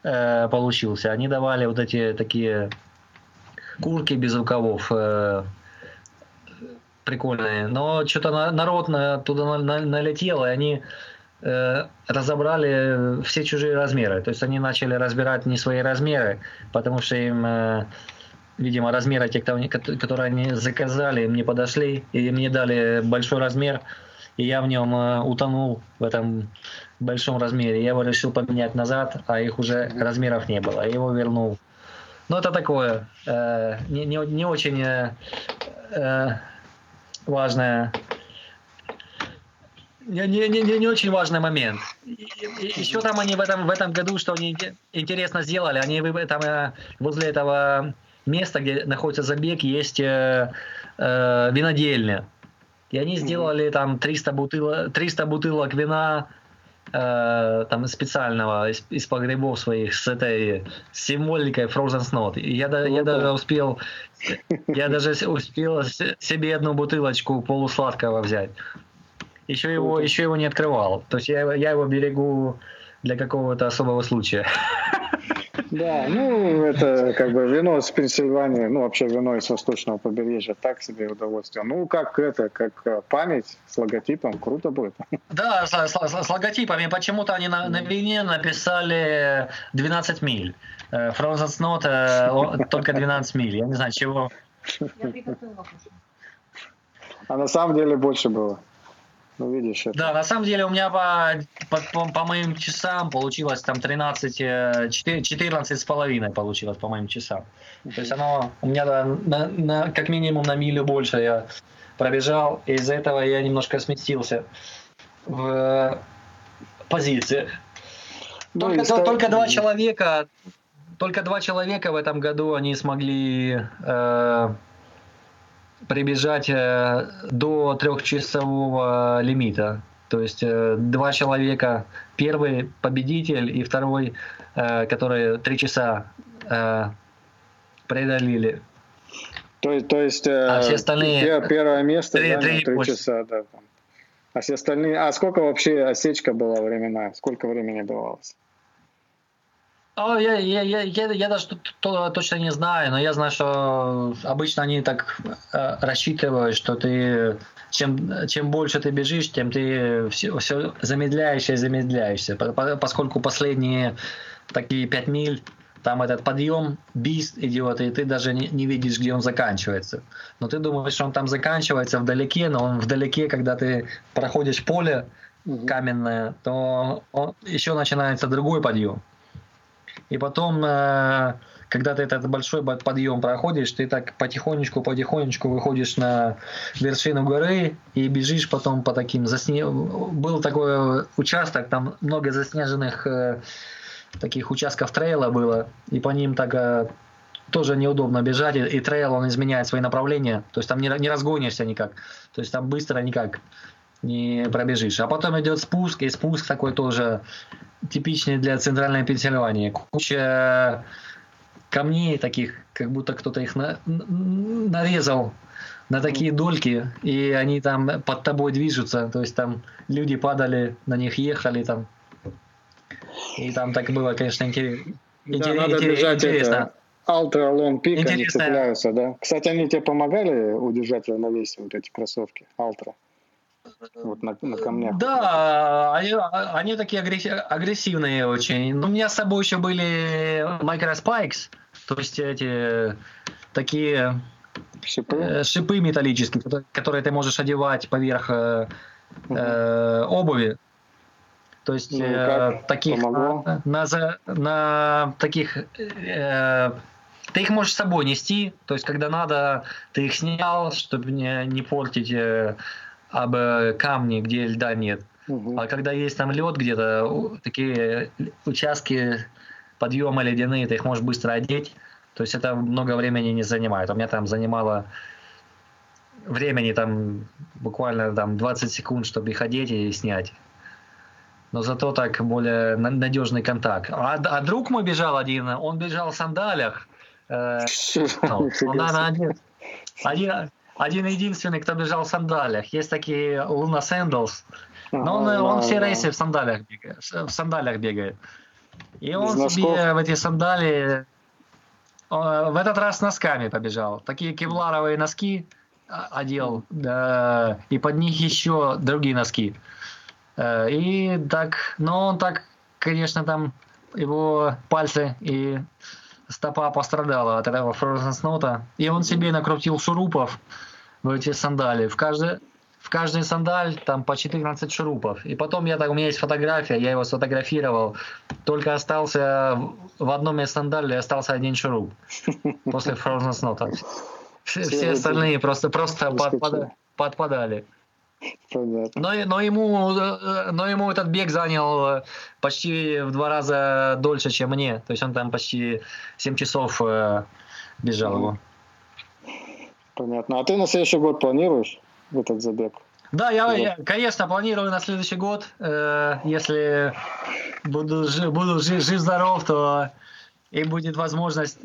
э, получился. Они давали вот эти такие куртки без рукавов. Э, прикольные. Но что-то народ на, туда налетел, и они э, разобрали все чужие размеры. То есть они начали разбирать не свои размеры, потому что им, э, видимо, размеры те, которые они заказали, им не подошли, и им не дали большой размер. И я в нем э, утонул в этом большом размере. Я его решил поменять назад, а их уже размеров не было. Я его вернул. Ну, это такое, э, не, не, не очень э, э важная не, не, не, не очень важный момент. Еще там они в этом, в этом году, что они интересно сделали, они там э, возле этого места, где находится забег, есть э, э, винодельня. И они сделали там 300 бутылок, 300 бутылок вина э, там специального из, из погребов своих с этой символикой Frozen Snow. И я, да- я даже успел, я даже успел себе одну бутылочку полусладкого взять. Еще его, еще его не открывал. То есть я, я его берегу для какого-то особого случая. Да, ну, это как бы вино с Пенсильвании, ну, вообще вино из восточного побережья, так себе удовольствие. Ну, как это, как э, память с логотипом, круто будет. Да, с, с- с- с логотипами. Почему-то они на, на вине написали 12 миль. Э, Frozen Snow э, только 12 миль. Я не знаю, чего. А на самом деле больше было. Ну, видишь, это. Да, на самом деле у меня по, по, по- по моим часам получилось там 13, э, 4 14 с половиной получилось по моим часам. То есть оно у меня да, на, на- как минимум на милю больше я пробежал, и из-за этого я немножко сместился в э, позициях. Ну, Только, и ста- только два человека, только два человека в этом году они смогли э, прибежать э, до трехчасового лимита. То есть э, два человека, первый победитель и второй, э, которые три часа преодолели. То, есть- то есть А все остальные- пе- первое место Три- занял три три больше. часа, да. там. А все остальные... А сколько вообще осечка была временная? Сколько времени давалось? А, я, я, я, я, я даже т- то- точно не знаю, но я знаю, что обычно они так э, рассчитывают, что ты чем, чем больше ты бежишь, тем ты все, все замедляешься и замедляешься. По- по- Поскольку последние такие 5 миль, там этот подъем, бист идет, и ты даже не, не видишь, где он заканчивается. Но ты думаешь, что он там заканчивается вдалеке, но он вдалеке, когда ты проходишь поле каменное, то он- еще начинается другой подъем. И потом, э, когда ты этот большой бо- подъем проходишь, ты так потихонечку, потихонечку выходишь на вершину горы и бежишь потом по таким засне... Был такой участок, там много заснеженных э, таких участков трейла было, и по ним так э, тоже неудобно бежать, и, трейл он изменяет свои направления, то есть там не, не разгонишься никак, то есть там быстро никак не пробежишь. А потом идет спуск, и спуск такой тоже типичный для центральной Пенсильвании. Куча камней таких, как будто кто-то их на- нарезал на такие дольки, и они там под тобой движутся, то есть там люди падали, на них ехали там. И там так было, конечно, интерес- Да, надо бежать интересно. это. Ultra Long Peak, они Интересно. цепляются, да? Кстати, они тебе помогали удержать равновесие, вот эти кроссовки, Ultra? Вот на, на камнях. Да, они, они такие агресси- агрессивные очень. Но у меня с собой еще были Spikes, то есть эти такие Шипы? э, шипы металлические, которые- ты можешь одевать поверх э, э, обуви. То есть Ну, э, таких Помогло? на, на на таких э, ты их можешь с собой нести, то есть когда надо, ты их снял, чтобы не, не портить э, об э, камни, где льда нет. Мгм. А когда есть там лед где-то, такие участки подъема ледяные, ты их можешь быстро одеть. То есть это много времени не занимает. У меня там занимало времени там буквально там 20 секунд, чтобы их одеть и снять. Но зато так более на- надежный контакт. А, а друг мой бежал один, он бежал в сандалях. Э, ну, он, наверное, один, один, один единственный, кто бежал в сандалях. Есть такие Луна Sandals. Но он, он все рейсы в сандалях бегает. В сандалях бегает. И Без он носков? себе в эти сандалии э, в этот раз носками побежал. Такие кевларовые носки а, одел, да, и под них еще другие носки. Э, И так, но он так, конечно, там его пальцы и стопа пострадала от этого Frozen Snow. И он себе накрутил шурупов в эти сандали. В каждой, в каждой сандаль там по 14 шурупов. И потом я так, у меня есть фотография, я его сфотографировал. Только остался в- одном из сандалей остался один шуруп после Frozen Snow. Там Все, Все остальные просто, просто подпада- подпадали. Понятно. Но, но, ему, э, но ему этот бег занял э, почти в два раза дольше, чем мне. То есть он там почти 7 часов э, бежал его. Понятно. А ты на следующий год планируешь? в этот забег? Да, я, я конечно, планирую на следующий год. Э, если буду, буду жив, жив-здоров, то и будет возможность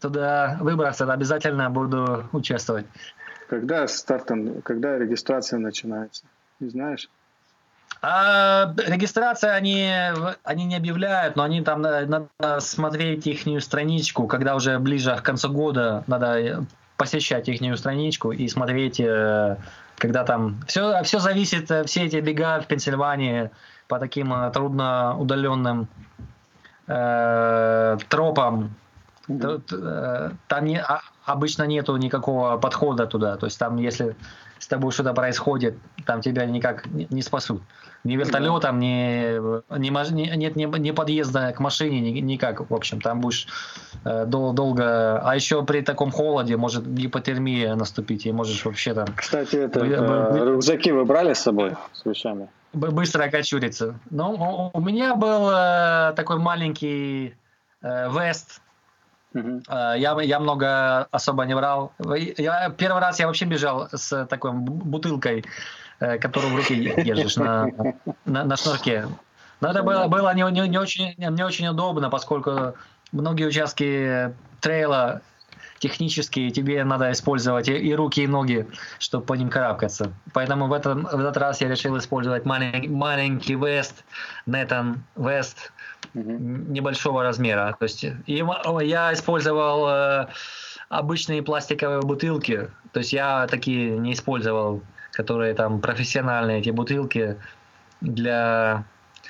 туда выбраться, обязательно буду участвовать. Когда старт, когда регистрация начинается? Не знаешь? А, регистрация они, они не объявляют, но они там надо смотреть их страничку, когда уже ближе к концу года надо посещать их страничку и смотреть, э, когда там все, все зависит, э, все эти бега в Пенсильвании по таким э, трудно удаленным э, тропам, mm-hmm. там не, а, обычно нету никакого подхода туда. То есть там, если с тобой что-то происходит, там тебя никак не спасут. Ни вертолетом, ни, ни, ни, нет ни, ни подъезда к машине, ни, никак, в общем, там будешь э, дол, долго... А еще при таком холоде может гипотермия наступить, и можешь вообще там... Кстати, это, вы, э, рюкзаки вы брали с собой, с вещами? Быстро окочуриться. Ну, у меня был э, такой маленький э, вест, Uh-huh. Я, я много особо не брал. Я, первый раз я вообще бежал с такой бутылкой Э, которую в руке держишь на, на, на шнурке. Но это было, было не, не, не, очень, не очень удобно, поскольку многие участки трейла технически тебе надо использовать и, и руки, и ноги, чтобы по ним карабкаться. Поэтому в, этом, в этот раз я решил использовать маленький, маленький вест, Нетан вест небольшого размера. То есть я использовал э, обычные пластиковые бутылки. То есть я такие не использовал которые там профессиональные эти бутылки для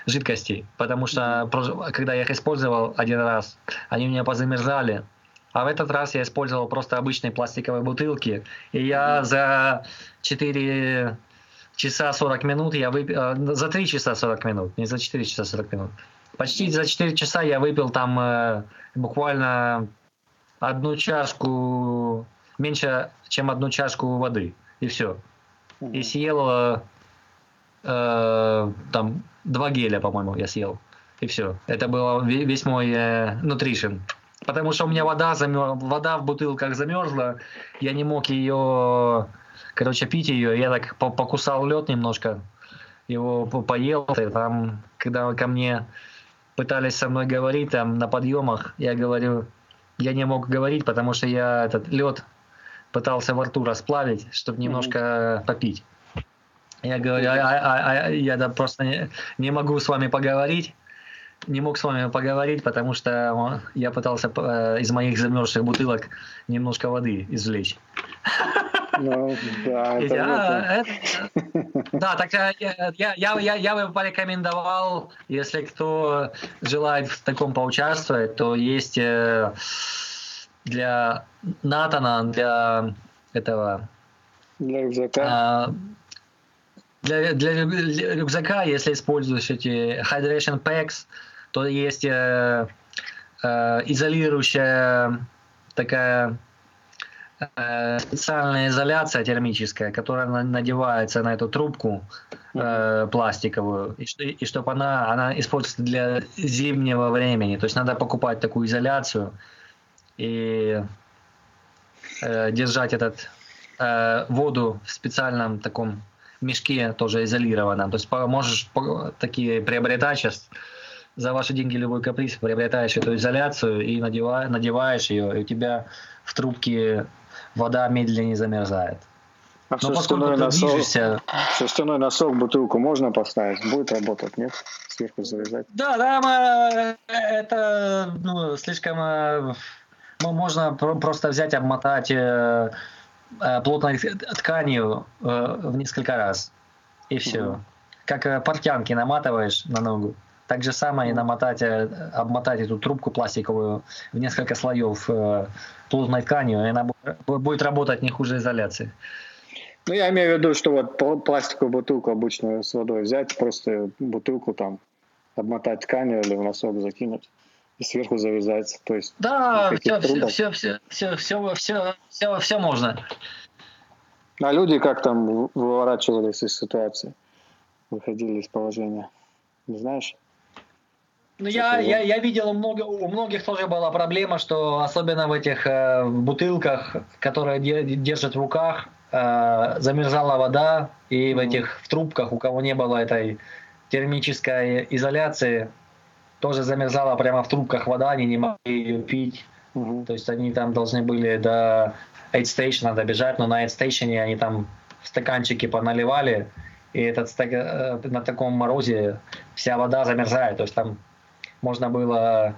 жидкостей, потому что когда я их использовал один раз, они у меня позамерзали, а в этот раз я использовал просто обычные пластиковые бутылки, и я за 4 часа 40 минут я выпил, э, за 3 часа 40 минут, не за 4 часа 40 минут, почти за 4 часа я выпил там э, буквально одну чашку, меньше, чем одну чашку воды, и все и съел э, там два геля, по-моему, я съел. И все. Это был весь мой э, nutrition. Потому что у меня вода, замер... вода в бутылках замерзла, я не мог ее, короче, пить ее. Я так покусал лед немножко, его поел. И там, когда ко мне пытались со мной говорить там на подъемах, я говорю, я не мог говорить, потому что я этот лед пытался во рту расплавить, чтобы немножко mm-hmm. попить. Я говорю, а, а, а, я да, просто не, не могу с вами поговорить. Не мог с вами поговорить, потому что я пытался э, из моих замерзших бутылок немножко воды извлечь. Ну, да, это, а, это, да, так я, я, я, я, я бы порекомендовал, если кто желает в таком поучаствовать, то есть э, для Натана, для этого... Для рюкзака. А, для, для рюкзака, если используешь эти hydration packs, то есть э, э, изолирующая такая э, специальная изоляция термическая, которая надевается на эту трубку э, пластиковую, и, и чтобы она, она используется для зимнего времени. То есть надо покупать такую изоляцию, и э, держать этот э, воду в специальном таком мешке тоже изолированном. То есть можешь такие приобретать сейчас за ваши деньги любой каприз, приобретаешь эту изоляцию и надеваешь, надеваешь ее, и у тебя в трубке вода медленнее замерзает. А Но поскольку ты носок, движешься... Шерстяной носок, бутылку можно поставить? Будет работать, нет? Сверху завязать? Да, да, это ну, слишком ну, можно просто взять, обмотать э, э, плотной тканью э, в несколько раз. И все. Угу. Как портянки наматываешь на ногу. Так же самое и намотать, э, обмотать эту трубку пластиковую в несколько слоев э, плотной тканью, и она будет работать не хуже изоляции. Ну, я имею в виду, что вот пластиковую бутылку обычную с водой взять, просто бутылку там обмотать тканью или в носок закинуть и сверху завязать. То есть да, все, все, все, все, все, все, все, все можно. А люди как там выворачивались из ситуации, выходили из положения? Не знаешь? Ну, я, я, я видел, много, у многих тоже была проблема, что особенно в этих э, бутылках, которые держат в руках, э, замерзала вода, и в этих в трубках, у кого не было этой термической изоляции, тоже замерзала прямо в трубках вода, они не могли ее пить. Мгм. То есть они там должны были до Aid Station добежать, но на Aid Station они там в стаканчики поналивали, и этот э, на таком морозе вся вода замерзает. То есть там можно было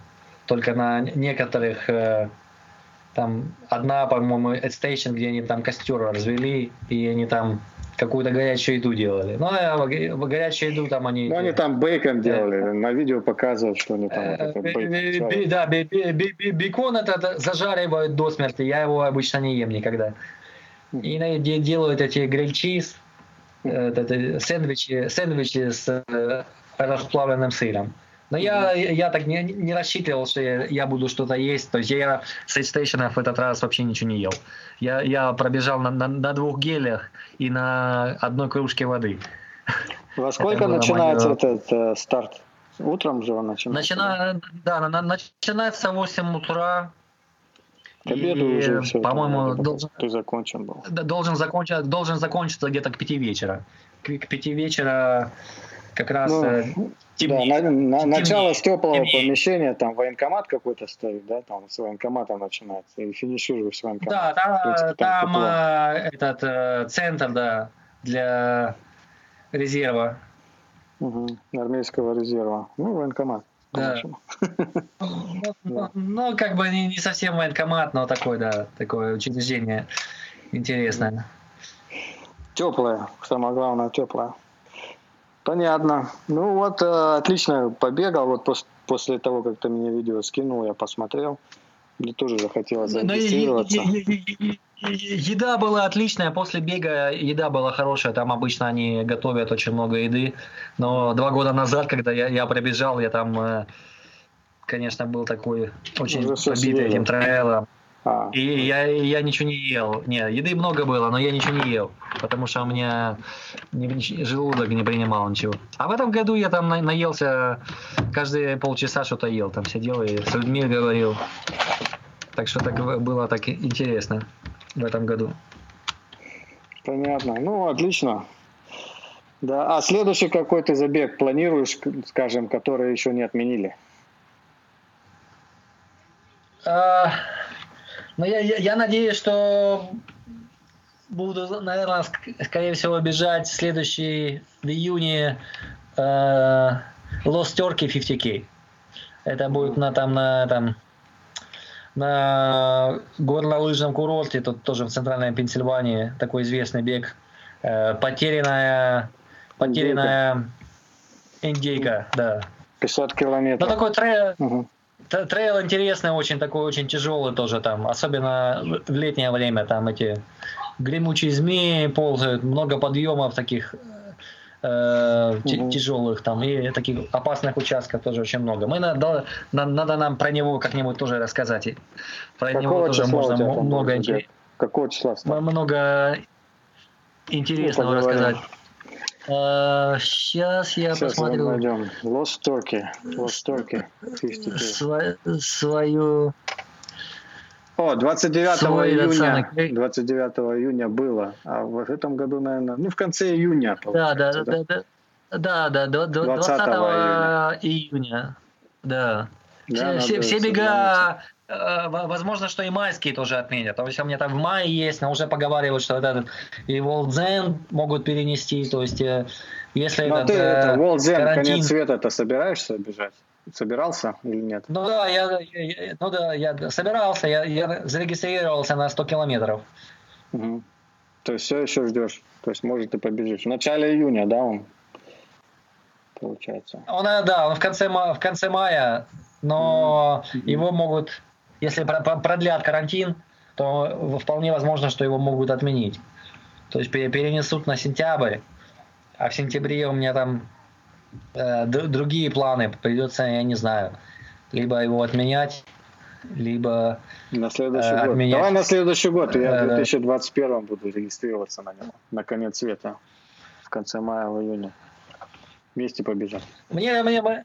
только на некоторых э, там одна, по-моему, Station, где они там костер развели, и они там какую-то горячую еду делали. Ну, а го- горячую еду там они... Ну, они там бейкон делали, на видео показывают, что они там Э, это Да, бе- бе- бе- бе- бекон этот зажаривают до смерти, я его обычно не ем никогда. И делают эти гриль-чиз, э, это сэндвичи, сэндвичи с э, расплавленным сыром. Но я, я так не, не рассчитывал, что я, я буду что-то есть. То есть я с в этот раз вообще ничего не ел. Я, я пробежал на, на, на двух гелях и на одной кружке воды. Во сколько начинается этот э, старт? Утром же он начинается? да? Начина, да, на- на- начинается в 8 утра. К обеду И, уже все. По-моему, должен, Ты закончен был. должен, закончиться, должен закончиться где-то к 5 вечера. К, к 5 вечера как раз Ну, Да, на- на- начало с теплого темнеет. помещения, там военкомат какой-то стоит, да, там с военкомата начинается, и финишируешь с военкоматом. Да, там, принципе, там там, э, этот э, центр, да, для резерва. Мгм. Армейского резерва. Ну, военкомат. Да. Ну, ну, как бы не, не совсем военкомат, но такой, да, такое учреждение интересное. Теплое, самое главное, теплое. Понятно. Ну вот, э, отлично побегал. Вот пос- после того, как ты мне видео скинул, я посмотрел. Мне тоже захотелось Ну, зарегистрироваться. Еда была отличная, после бега еда была хорошая, там обычно они готовят очень много еды, но два года назад, когда я, я пробежал, я там, э, конечно, был такой очень побитый этим трейлом, А, и я, я ничего не ел, не, еды много было, но я ничего не ел, потому что у меня не- желудок не принимал ничего. А в этом году я там на- наелся, каждые полчаса что-то ел, там сидел и с людьми говорил, так что так было так интересно в этом году. понятно. Ну, отлично. Да. А следующий какой-то забег планируешь, скажем, который еще не отменили? А, ну, я, я, я надеюсь, что буду, наверное, ск- скорее всего, бежать следующий в июне э, Lost Turkey 50K. Это будет на там на там на горнолыжном курорте, тут тоже в центральной Пенсильвании, такой известный бег. Э, потерянная, потерянная индейка, да. 50 Ну километров. такой трейл, Мгм. Трейл интересный, очень такой, очень тяжелый тоже там, особенно в летнее время, там эти гремучие змеи ползают, много подъемов таких э, Мгм. тяжелых там и таких опасных участков тоже очень много. Мы надо, на- надо нам про него как-нибудь тоже рассказать. И Про него Какого тоже числа у можно много, будет интерес- забег? Какого числа? много интересного Ну, поговорим. Сейчас я Сейчас посмотрю найдем. Lost Turkey. Lost Turkey. 50K. сва- свою О, 29 Свой июня. самый- 29 июня было. А в этом году, наверное, ну, в конце июня. Да, да, да, да, да, да, до 20 20 июня. Да. Да, Все, все, все бега, э, возможно, что и майские тоже отменят. То есть у меня там в мае есть, но уже поговаривают, что вот этот и Волдзен могут перенести. То есть э, если Ну, а этот, ты это, э, Волдзен, карантин- конец света-то собираешься бежать? Собирался или нет? Ну да, я, я- ну да, я собирался, я, я зарегистрировался на 100 километров. Мгм. То есть все еще ждешь. То есть, может, ты побежишь. В начале июня, да, он? Получается. Он, э, да, он в конце, в конце мая, но его могут, если про- про- продлят карантин, то вполне возможно, что его могут отменить. То есть пере- перенесут на сентябрь, а в сентябре у меня там э, другие планы, придется, я не знаю, либо его отменять, либо На следующий Э, год. отменять. Давай на следующий год. Я в да. 2021 буду регистрироваться на него. На конец света. В конце мая, в июне. Вместе побежим. Мне, мне, мне-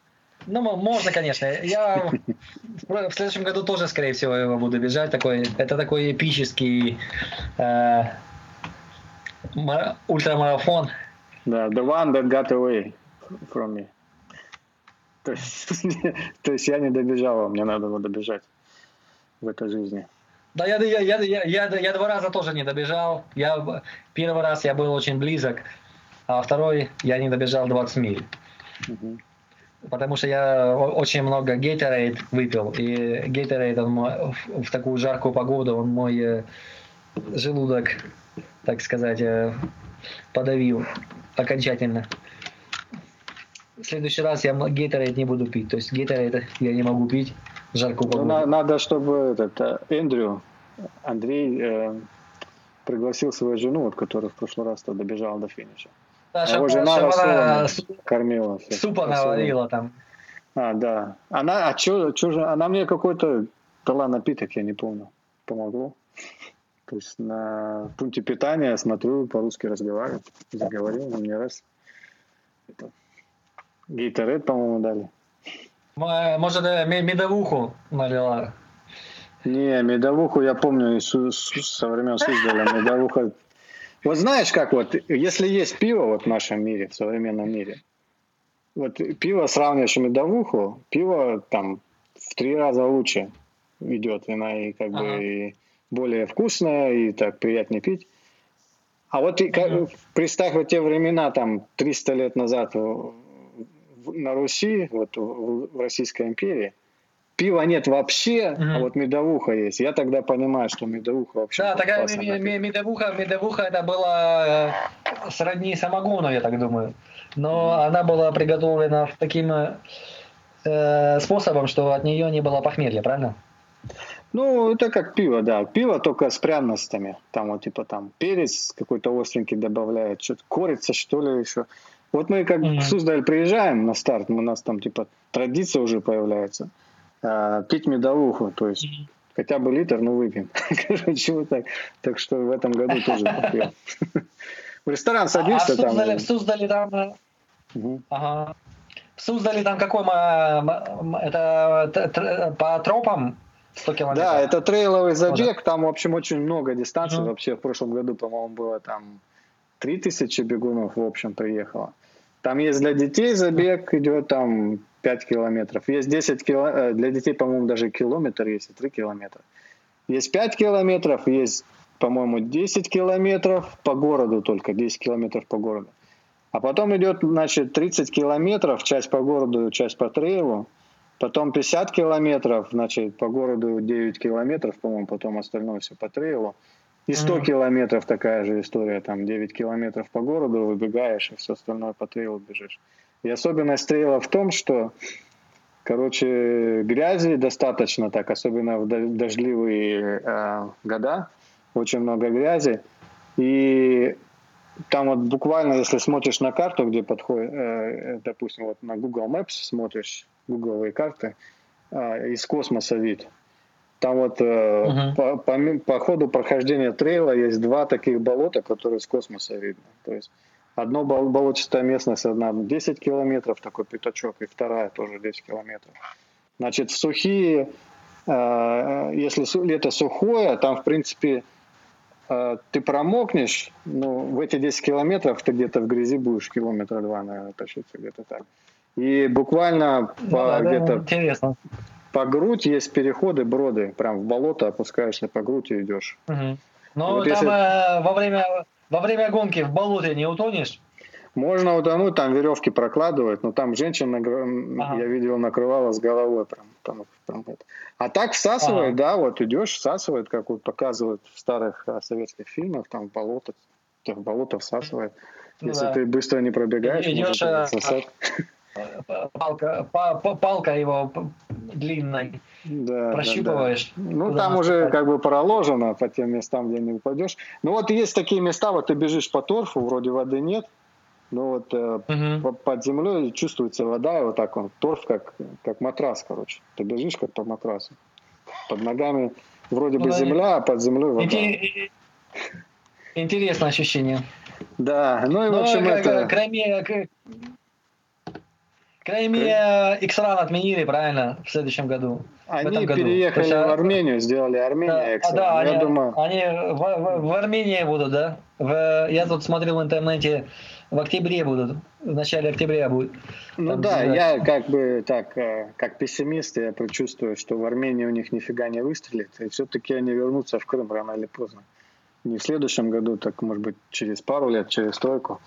ну, можно, конечно. Я в следующем году тоже, скорее всего, его буду бежать. Такой, это такой эпический, э, ма- ультрамарафон. Да, the one that got away from me. То есть, то есть я не добежал, а мне надо было добежать в этой жизни. Да, я, я, я, я, я, я два раза тоже не добежал. Я, первый раз я был очень близок, а второй я не добежал 20 миль. Мгм. Потому что я очень много Gatorade выпил. И Gatorade он мой- в, в такую жаркую погоду он мой э, желудок, так сказать, э, подавил окончательно. В следующий раз я Gatorade не буду пить. То есть Gatorade я не могу пить в жаркую Ну, погоду. на- надо, чтобы этот э, Эндрю, Андрей, э, пригласил свою жену, вот, которая в прошлый раз добежала до финиша. Да, А чтоб- его жена она кормила. супа Рассолом. наварила там. А, да. Она, а чё, чё же, она мне какой-то дала напиток, я не помню. Помогло. То есть на пункте питания смотрю, по-русски разговариваю. Заговорил мне раз. Это, Гейтерет, по-моему, дали. Может, э, ме- медовуху налила. Не, медовуху я помню из со времен Суздаля. Медовуха. Вот знаешь как вот, если есть пиво вот в нашем мире, в современном мире, вот пиво сравниваешь медовуху, пиво там в три раза лучше идет, она и как Ага. бы и более вкусная, и так приятнее пить. А вот и как- Мгм. представь вот те времена, там, 300 лет назад в- в- на Руси, вот в, в Российской империи, пива нет вообще, а Мгм. вот медовуха есть. Я тогда понимаю, что медовуха вообще Да, такая медовуха, медовуха это было э, сродни самогону, я так думаю. Но она была приготовлена таким э, способом, что от нее не было похмелья, правильно? Ну, это как пиво, да. Пиво только с пряностями. Там вот типа там перец какой-то остренький добавляют, что-то корица, что ли, еще. Вот мы как Мгм. в Суздаль приезжаем на старт, у нас там типа традиция уже появляется. А, пить медовуху, то есть хотя бы литр, ну выпьем. Короче, вот так. Так что в этом году тоже попьем. В ресторан А садишься там. Суздале, в Суздале там... э. Ага. В Суздале там какой... Это по тропам 100 километров? Да, это трейловый забег, там, в общем, очень много дистанций. Вообще, в прошлом году, по-моему, было там 3000 бегунов, в общем, приехало. Там есть для детей забег, идет там 5 километров. Есть 10 километров, для детей, по-моему, даже километр есть, и 3 километра. Есть 5 километров, есть, по-моему, 10 километров по городу только, 10 километров по городу. А потом идет, значит, 30 километров, часть по городу, часть по трейлу. Потом 50 километров, значит, по городу 9 километров, по-моему, потом остальное все по трейлу. И 100 Мгм. километров такая же история, там 9 километров по городу выбегаешь, и все остальное по трейлу бежишь. И особенность трейла в том, что, короче, грязи достаточно так, особенно в до- дождливые э, года, очень много грязи. И там вот буквально, если смотришь на карту, где подходит, э, допустим, вот на Google Maps смотришь, гугловые карты, э, из космоса вид. Там вот э, Мгм. по, по, по ходу прохождения трейла есть два таких болота, которые с космоса видно. То есть одно бол- болотистая местность, одна 10 километров, такой пятачок, и вторая тоже 10 километров. Значит, в сухие, э, если су- лето сухое, там, в принципе, э, ты промокнешь, ну, в эти 10 километров ты где-то в грязи будешь километра два, наверное, тащиться где-то так. И буквально Ну по, да, где-то интересно. по грудь есть переходы, броды, прям в болото опускаешься по грудь и идешь. Мгм. Ну, Вот там если- э, во, время, во время гонки в болоте не утонешь? Можно утонуть, там веревки прокладывают, но там женщина, Ага. я видел, накрывала с головой прям. там, прям это. А так всасывает, Ага. да, вот идешь, всасывает, как вот показывают в старых а, советских фильмах, там в болото, в болото всасывает. Ну Если да. ты быстро не пробегаешь, Идешь, может а, засосать. Палка, па- па- палка его длинной Да, да, да. прощупываешь. Ну, там уже наступать. как бы проложено по тем местам, где не упадешь. Ну, вот есть такие места, вот ты бежишь по торфу, вроде воды нет, но вот э, по- под землей чувствуется вода, и вот так он, торф как, как матрас, короче. Ты бежишь как по матрасу. Под ногами вроде Ну, бы да, земля, а под землей вода. Инте- Интересное ощущение. Да, ну и в общем это... кроме, к- Крайме X-Run отменили, правильно, в следующем году. Они переехали есть, в Армению, сделали Армения да, Да, я они, думаю... они в, в, в Армении будут, да? В, я тут смотрел в интернете, в октябре будут, в начале октября будет. Ну Там да, я как бы так, э, как пессимист, я предчувствую, что в Армении у них нифига не выстрелит, и все-таки они вернутся в Крым рано или поздно. Не в следующем году, так может быть через пару лет, через стойку.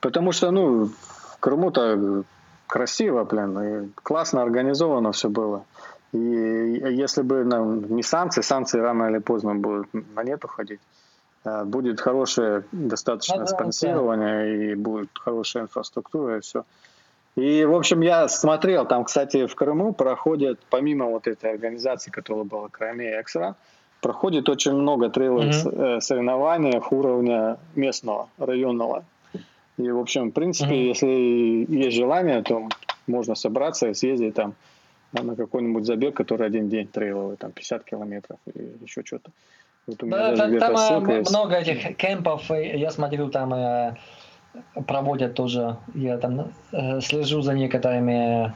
Потому что, ну, в Крыму-то красиво, блин, и классно организовано все было. И если бы ну, не санкции, санкции рано или поздно будут на нет уходить, а будет хорошее достаточно ну, спонсирование да. и будет хорошая инфраструктура и все. И, в общем, я смотрел, там, кстати, в Крыму проходит, помимо вот этой организации, которая была Крайме Эксра, проходит очень много трейловых mm-hmm. соревнований уровня местного, районного. И, в общем, в принципе, mm-hmm. если есть желание, то можно собраться и съездить там на какой-нибудь забег, который один день трейловый, там 50 километров или еще что-то. Вот у меня да, там, там э, много этих кемпов, я смотрю, там э, проводят тоже, я там э, слежу за некоторыми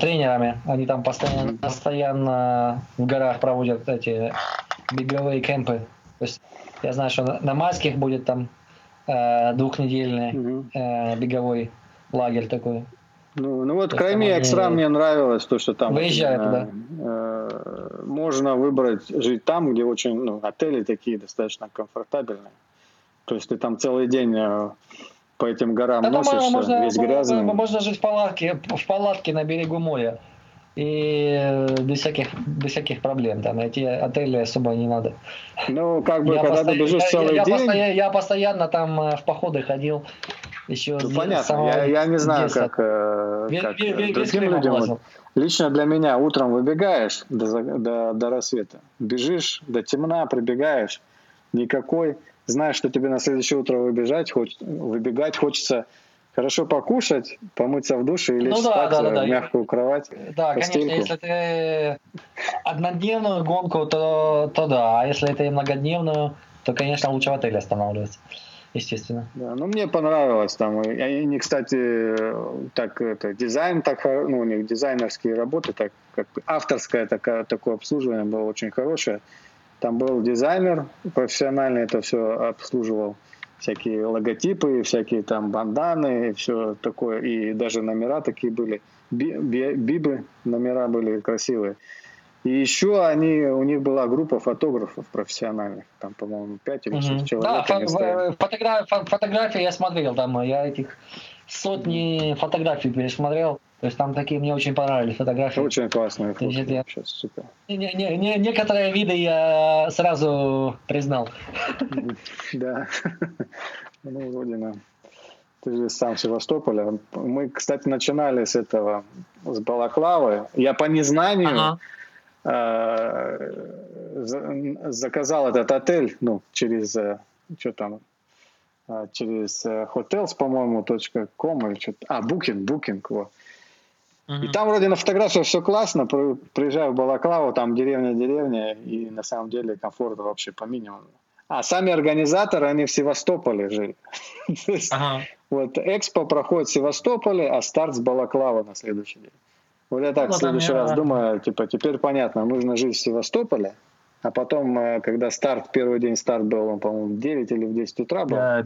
тренерами, они там постоянно, постоянно в горах проводят эти беговые кемпы. То есть я знаю, что на майских будет там э, двухнедельный э, беговой лагерь такой. Ну, ну вот Крайми Экстра мне нравилось, то, что там Выезжает, э, да. э, можно выбрать жить там, где очень, ну, отели такие достаточно комфортабельные. То есть ты там целый день э, по этим горам да, носишься, можно, весь грязный. Можно жить в палатке, в палатке на берегу моря. И э, без всяких, без всяких проблем. Там эти отели особо не надо. Ну, как бы, я когда постоянно, ты бежишь целый я, день... Постоянно, я постоянно там э, в походы ходил. Еще ну, понятно, я, я не знаю, детства. как, э, как ве, ве, другим людям. Вот, лично для меня утром выбегаешь до, до, до рассвета, бежишь до темна, прибегаешь, никакой, знаешь, что тебе на следующее утро выбежать, хоч, выбегать хочется хорошо покушать, помыться в душе или ну, спать да, да, да, в мягкую кровать. Да, постельку. конечно, если ты однодневную гонку, то, то да, а если это многодневную, то, конечно, лучше в отеле останавливаться естественно. Да, ну мне понравилось там. И они, кстати, так это дизайн так, ну у них дизайнерские работы, так как авторское такое, такое обслуживание было очень хорошее. Там был дизайнер профессиональный, это все обслуживал всякие логотипы, всякие там банданы, и все такое, и даже номера такие были, би, би, бибы номера были красивые. И еще они, у них была группа фотографов профессиональных, там, по-моему, 5 или 6 угу. человек. Да, фо- фотограф, фотографии я смотрел, там я этих сотни фотографий пересмотрел. То есть там такие мне очень понравились фотографии. Очень классные фото. Я... Сейчас, супер. Не, не, не, некоторые виды я сразу признал. Да. Ну, Родина. Ты же сам Севастополя. Мы, кстати, начинали с этого, с Балаклавы. Я по незнанию ага Э, заказал этот отель, ну, через, э, что там, э, через hotels, по-моему, .com или что-то, а, Booking, Booking, вот. Uh-huh. И там вроде на фотографиях все классно, приезжаю в Балаклаву, там деревня-деревня, и на самом деле комфорт вообще по минимуму. А сами организаторы, они в Севастополе жили. ага. Вот Экспо проходит в Севастополе, а старт с Балаклава на следующий день. Вот я так ну, в следующий раз думаю, типа, теперь понятно, нужно жить в Севастополе, а потом, э, когда старт, первый день старт был, он, по-моему, в 9 или в 10 утра был. Да,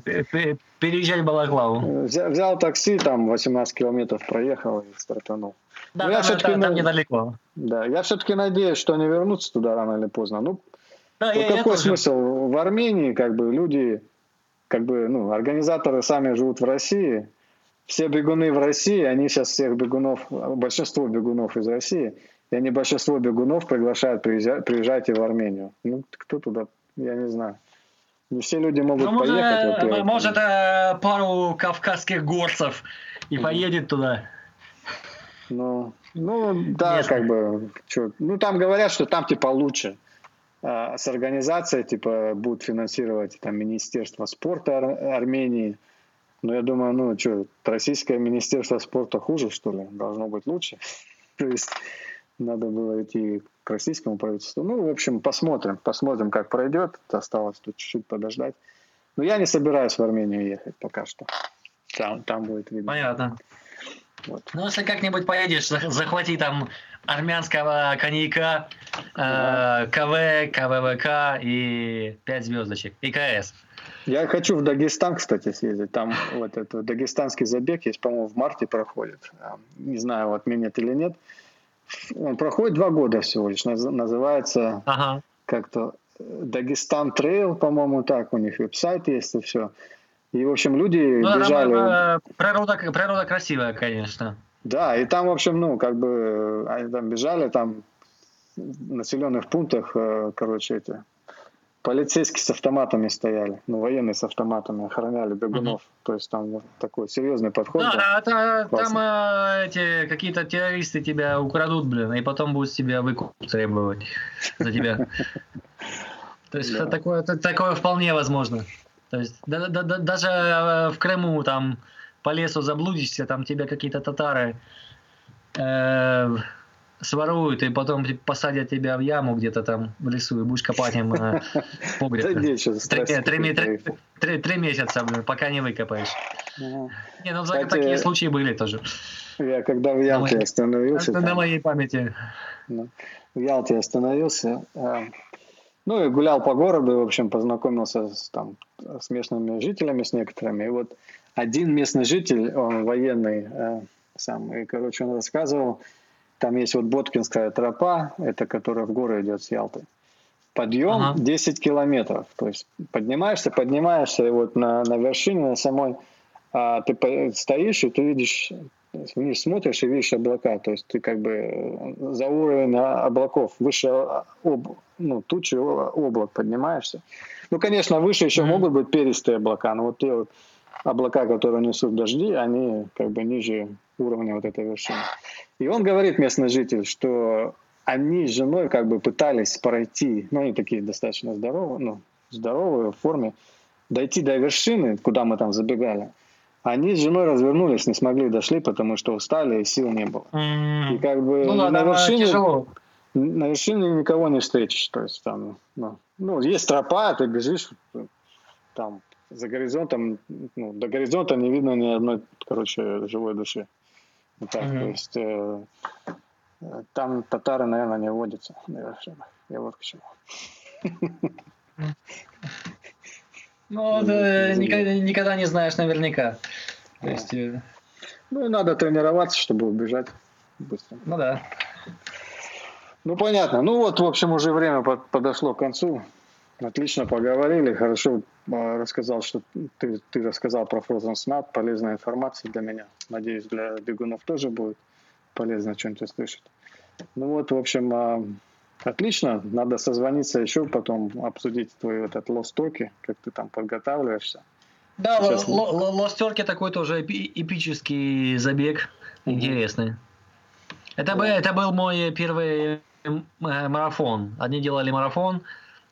переезжать Балаклаву. Э, взял, взял такси, там 18 километров проехал и стартанул. Да, Но ну, там, я там, там недалеко. Да, я все-таки надеюсь, что они вернутся туда рано или поздно. Ну, да, я, какой я смысл? Тоже. В Армении, как бы, люди, как бы, ну, организаторы сами живут в России, все бегуны в России, они сейчас всех бегунов, большинство бегунов из России, и они большинство бегунов приглашают приезжать, приезжайте в Армению. Ну, кто туда, я не знаю. Не все люди могут ну, поехать. Может, может э, пару кавказских горцев и mm-hmm. поедет туда. Ну, ну да, Местный. как бы. Чё, ну, там говорят, что там типа лучше. А, с организацией типа будут финансировать там Министерство спорта Ар- Армении. Ну, я думаю, ну, что, российское министерство спорта хуже, что ли? Должно быть лучше. То есть надо было идти к российскому правительству. Ну, в общем, посмотрим. Посмотрим, как пройдет. Осталось тут чуть-чуть подождать. Но я не собираюсь в Армению ехать пока что. Там, там будет видно. Понятно. Вот. Ну, если как-нибудь поедешь, захвати там армянского коньяка, э, КВ, КВВК и 5 звездочек, и КС. Я хочу в Дагестан, кстати, съездить. Там вот этот дагестанский забег есть, по-моему, в марте проходит. А, не знаю, отменят или нет. Он проходит два года всего лишь. Называется ага. как-то э, Дагестан Трейл, по-моему, так. У них веб-сайт есть и все. И, в общем, люди ну, бежали... Там, природа, природа красивая, конечно. Да, и там, в общем, ну, как бы, они там бежали, там в населенных пунктах, э, короче, эти полицейские с автоматами стояли, ну, военные с автоматами охраняли бегунов. Угу. То есть там такой серьезный подход. Да, был. а, там а, эти какие-то террористы тебя украдут, блин, и потом будут тебя выкуп требовать за тебя. То есть такое, такое вполне возможно. То есть да, да, да, даже э, в Крыму там по лесу заблудишься, там тебя какие-то татары э, своруют и потом посадят тебя в яму где-то там в лесу и будешь копать им э, погреб. Три месяца, блин, пока не выкопаешь. Не, ну такие случаи были тоже. Я когда в Ялте остановился... На моей памяти. В Ялте остановился, э, ну и гулял по городу, в общем, познакомился с, там, с местными жителями, с некоторыми. И вот один местный житель, он военный э, сам, и, короче, он рассказывал, там есть вот Боткинская тропа, это которая в горы идет с Ялты. Подъем ага. 10 километров. То есть поднимаешься, поднимаешься, и вот на, на вершине, на самой, а, ты стоишь, и ты видишь, вниз смотришь и видишь облака. То есть ты как бы за уровень облаков, выше об, ну, тучи облак поднимаешься. Ну, конечно, выше еще mm-hmm. могут быть перистые облака, но вот те вот облака, которые несут дожди, они как бы ниже уровня вот этой вершины. И он говорит, местный житель, что они с женой как бы пытались пройти, ну, они такие достаточно здоровые, ну, здоровые в форме, дойти до вершины, куда мы там забегали. Они с женой развернулись, не смогли, дошли, потому что устали и сил не было. Mm-hmm. И как бы ну, да, на вершине... Тяжело на вершине никого не встретишь. То есть там, ну, ну, есть тропа, ты бежишь, там за горизонтом, ну, до горизонта не видно ни одной, короче, живой души. Так, mm-hmm. то есть э, там татары, наверное, не водятся на вершинах. Я вот к чему. Ну, да, никогда, никогда не знаешь наверняка. То есть... Э, ну, и надо тренироваться, чтобы убежать быстро. Ну да. Ну, понятно. Ну, вот, в общем, уже время подошло к концу. Отлично поговорили, хорошо а, рассказал, что ты, ты рассказал про Frozen Smart, полезная информация для меня. Надеюсь, для бегунов тоже будет полезно что-нибудь услышать. Ну вот, в общем, а, отлично. Надо созвониться еще, потом обсудить твой этот лосторки, как ты там подготавливаешься. Да, Сейчас... лостерки такой тоже эпический забег, интересный. Это, да. это был мой первый Э, марафон. Одни делали марафон,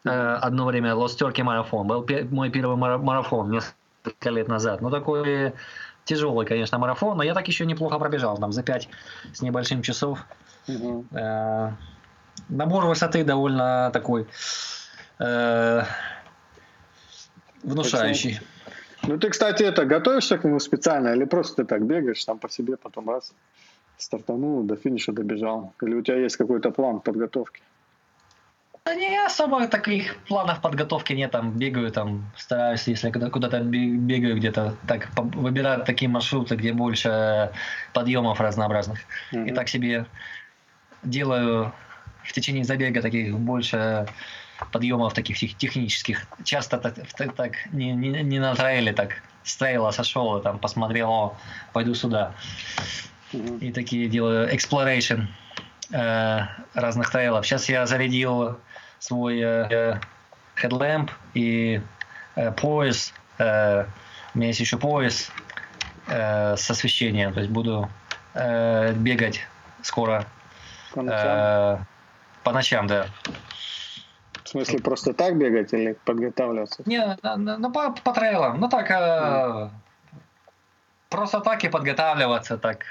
одно время Лостерки марафон. Был мой первый марафон несколько лет назад. Ну, такой тяжелый, конечно, марафон, но я так еще неплохо пробежал, там, за 5 с небольшим часов. Угу. набор высоты довольно такой внушающий. Ну, ты, кстати, это готовишься к нему специально или просто ты так бегаешь там по себе, потом раз? стартанул, до финиша добежал? Или у тебя есть какой-то план подготовки? Да не особо таких планов подготовки нет, там бегаю, там стараюсь, если куда-то бегаю где-то, так выбираю такие маршруты, где больше подъемов разнообразных. Mm-hmm. И так себе делаю в течение забега таких больше подъемов таких технических. Часто так, так не, не, не на трейле, так с трейла сошел и там посмотрел, о, пойду сюда и такие делаю exploration э, разных трейлов. Сейчас я зарядил свой э, headlamp и э, пояс. Э, у меня есть еще пояс э, с освещением. То есть буду э, бегать скоро. По ночам? Э, по ночам, да. В смысле, просто так бегать или подготавливаться? Не, ну по, по трейлам. Ну так, э, mm. просто так и подготавливаться, так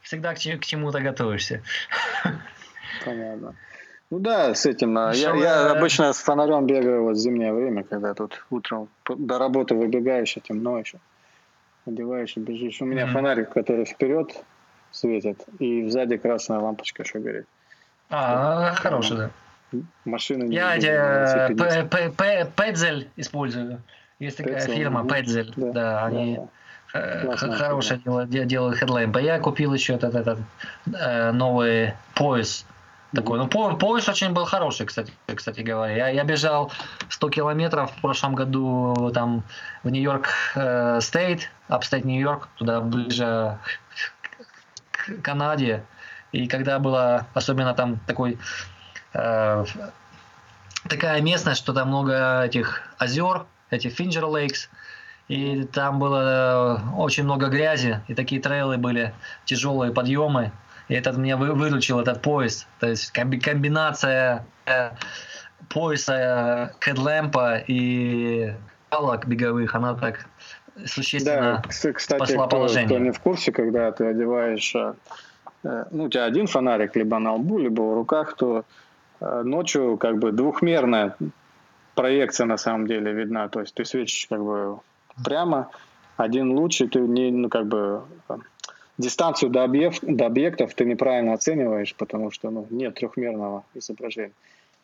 всегда к, к чему-то готовишься. Понятно. Ну да, с этим. А, я, я обычно с фонарем бегаю вот в зимнее время, когда тут утром до работы выбегаешь, а темно еще. Одеваешь и бежишь. У меня mm-hmm. фонарик, который вперед, светит, и сзади красная лампочка еще горит. А, хороший, да. Машины не Я видно, эти, велосипедисты. П- П- П- Petzl использую. Есть такая Petzl, фирма мгм. Petzl. Да, Да, они да, э, х- хорошее дело- де- делают headlamp ы. Я купил еще этот, этот э, новый пояс. Такой. Ну, по- пояс очень был хороший, кстати, кстати говоря. Я, я бежал 100 километров в прошлом году там в Нью-Йорк э, State, upstate Нью-Йорк, туда ближе к Канаде. И когда было, особенно там такой э, такая местность, что там много этих озер, этих Финджер Лейкс, и там было очень много грязи, и такие трейлы были, тяжелые подъемы, и этот меня вы- выручил этот пояс, то есть комби- комбинация э, пояса, хедлэмпа и палок беговых, она так Да, существенно кс- кстати, спасла кто, положение. кто не в курсе, когда ты одеваешь, э, э, ну, у тебя один фонарик либо на лбу, либо в руках, то ночью как бы двухмерная проекция на самом деле видна. То есть ты светишь как бы прямо, один луч, и ты не, ну, как бы дистанцию до, объект, до объектов ты неправильно оцениваешь, потому что ну, нет трехмерного изображения.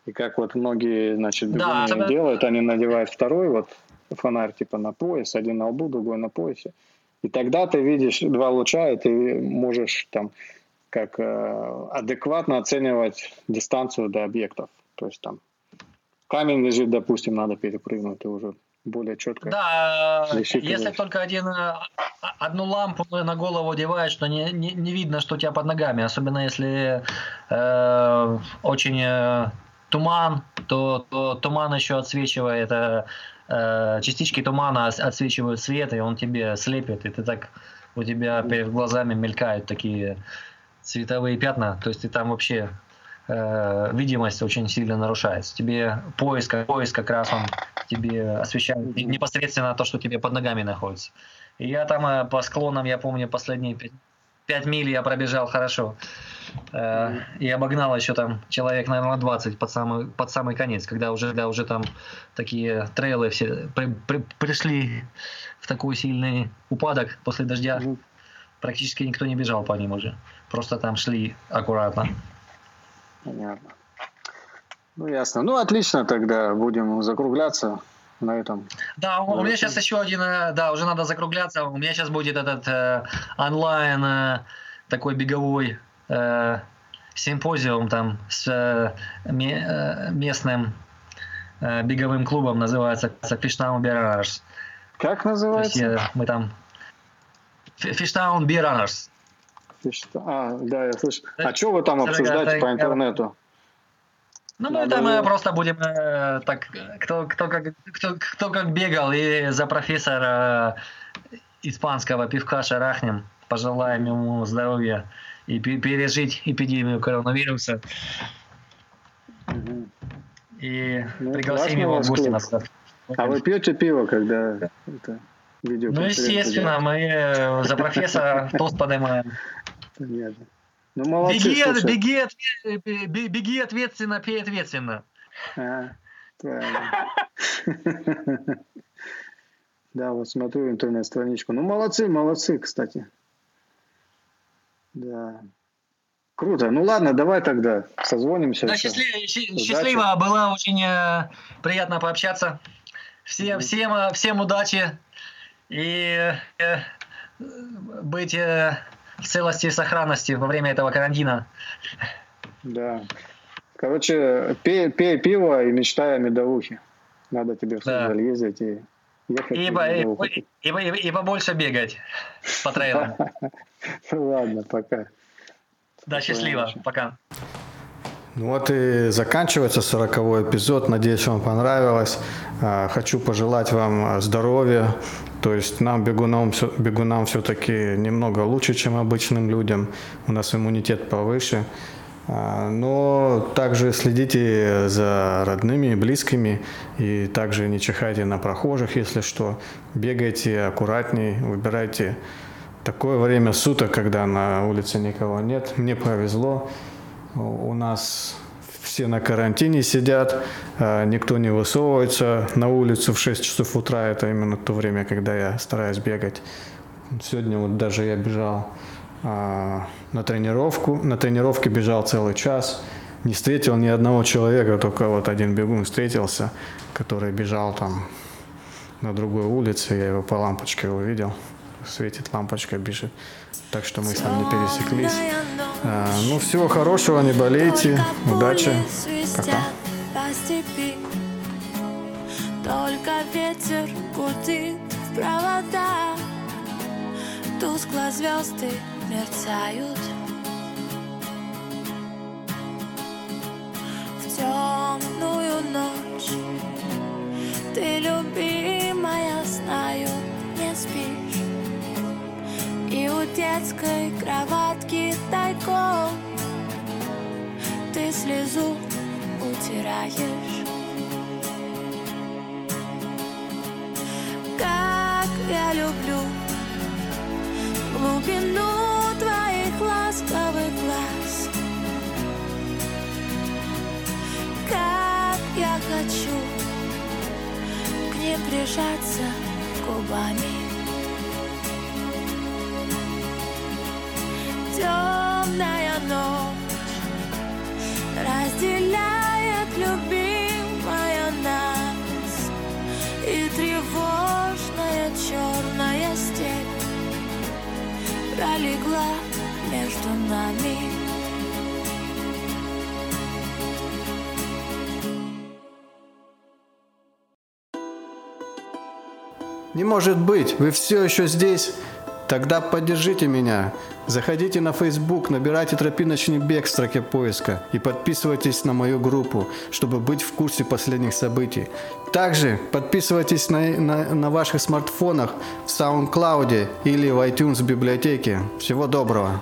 И как вот многие, значит, Да, бегуны особенно- делают, они надевают второй вот фонарь типа на пояс, один на лбу, другой на поясе. И тогда ты видишь два луча, и ты можешь там как э, адекватно оценивать дистанцию до объектов. То есть там камень лежит, допустим, надо перепрыгнуть, ты уже более четко. Да, если только один, э, одну лампу на голову одеваешь, то не, не, не видно, что у тебя под ногами. Особенно если э, очень э, туман, то, то туман еще отсвечивает, э, э, частички тумана отсвечивают свет, и он тебе слепит, и ты так, у тебя перед глазами мелькают такие цветовые пятна, то есть ты там вообще э, видимость очень сильно нарушается. Тебе поиск, поиск как раз он тебе освещает не- непосредственно то, что тебе под ногами находится. И я там э, по склонам, я помню, последние пять, пять миль я пробежал хорошо. Э, и обогнал еще там человек, наверное, 20 под самый, под самый конец, когда уже, когда уже там такие трейлы все при- при- пришли в такой сильный упадок после дождя. Практически никто не бежал по ним уже. Просто там шли аккуратно. Понятно. Ну, ясно. Ну, отлично, тогда будем закругляться на этом. Да, у, у меня сейчас еще один, э, да, уже надо закругляться. У меня сейчас будет этот э, онлайн э, такой беговой э, симпозиум там с э, э, местным э, беговым клубом, называется Beer Runners. Как То есть называется? э, мы там Фи- Fishtown Что? А, да, я слышу. А что вы там обсуждаете по интернету? Ну, мы там э, просто будем э, так, кто, кто, как, кто, кто как бегал, и за профессора испанского пивка шарахнем, пожелаем ему здоровья и пе- пережить эпидемию коронавируса. И Ну, пригласим его в гости на. А вы пьете пиво, когда это? Ну, естественно, мы э, за профессора тост поднимаем. Понятно. Ну, молодцы, Беги, слушай. беги, беги ответственно, пей ответственно. А, правильно. Да, вот смотрю интернет-страничку. Ну, молодцы, молодцы, кстати. Да. Круто. Ну ладно, давай тогда созвонимся. Да, счастливо, счастливо, было очень э, приятно пообщаться. Всем, всем, э, всем удачи и э, быть э, в целости и сохранности во время этого карантина. Да. Короче, пей, пей пиво и мечтай о медовухе. Надо тебе в Да. Ездить и ехать. И, и по- и, и, и- и побольше бегать по трейлам. Ладно, пока. Да, счастливо, пока. Ну вот и заканчивается сороковой эпизод. Надеюсь, вам понравилось. А, Хочу пожелать вам здоровья. То есть нам, бегунам, бегунам все-таки немного лучше, чем обычным людям. У нас иммунитет повыше. А, Но также следите за родными и близкими. И также не чихайте на прохожих, если что. Бегайте аккуратней, выбирайте такое время суток, когда на улице никого нет. Мне повезло. У нас все на карантине сидят, а, никто не высовывается на улицу в 6 часов утра. Это именно то время, когда я стараюсь бегать. Сегодня вот даже я бежал а, на тренировку. На тренировке бежал целый час. Не встретил ни одного человека, только вот один бегун встретился, который бежал там на другой улице. Я его по лампочке увидел. Светит лампочка, бежит. Так что мы с ним не пересеклись. А, ну, всего хорошего, не болейте. Удачи. Пока. Только ветер гудит в провода Тускло звезды мерцают В темную ночь Ты, любимая, знаю, не спишь И у детской кроватки тайком Ты слезу утираешь. Как я люблю глубину твоих ласковых глаз. Как я хочу к ним прижаться губами Темная ночь разделяет любимая нас И тревожная черная степь пролегла между нами Не может быть, вы все еще здесь? Тогда поддержите меня. Заходите на Facebook, набирайте «Тропиночный бег» в строке поиска и подписывайтесь на мою группу, чтобы быть в курсе последних событий. Также подписывайтесь на, на, на ваших смартфонах в SoundCloud или в iTunes библиотеке. Всего доброго!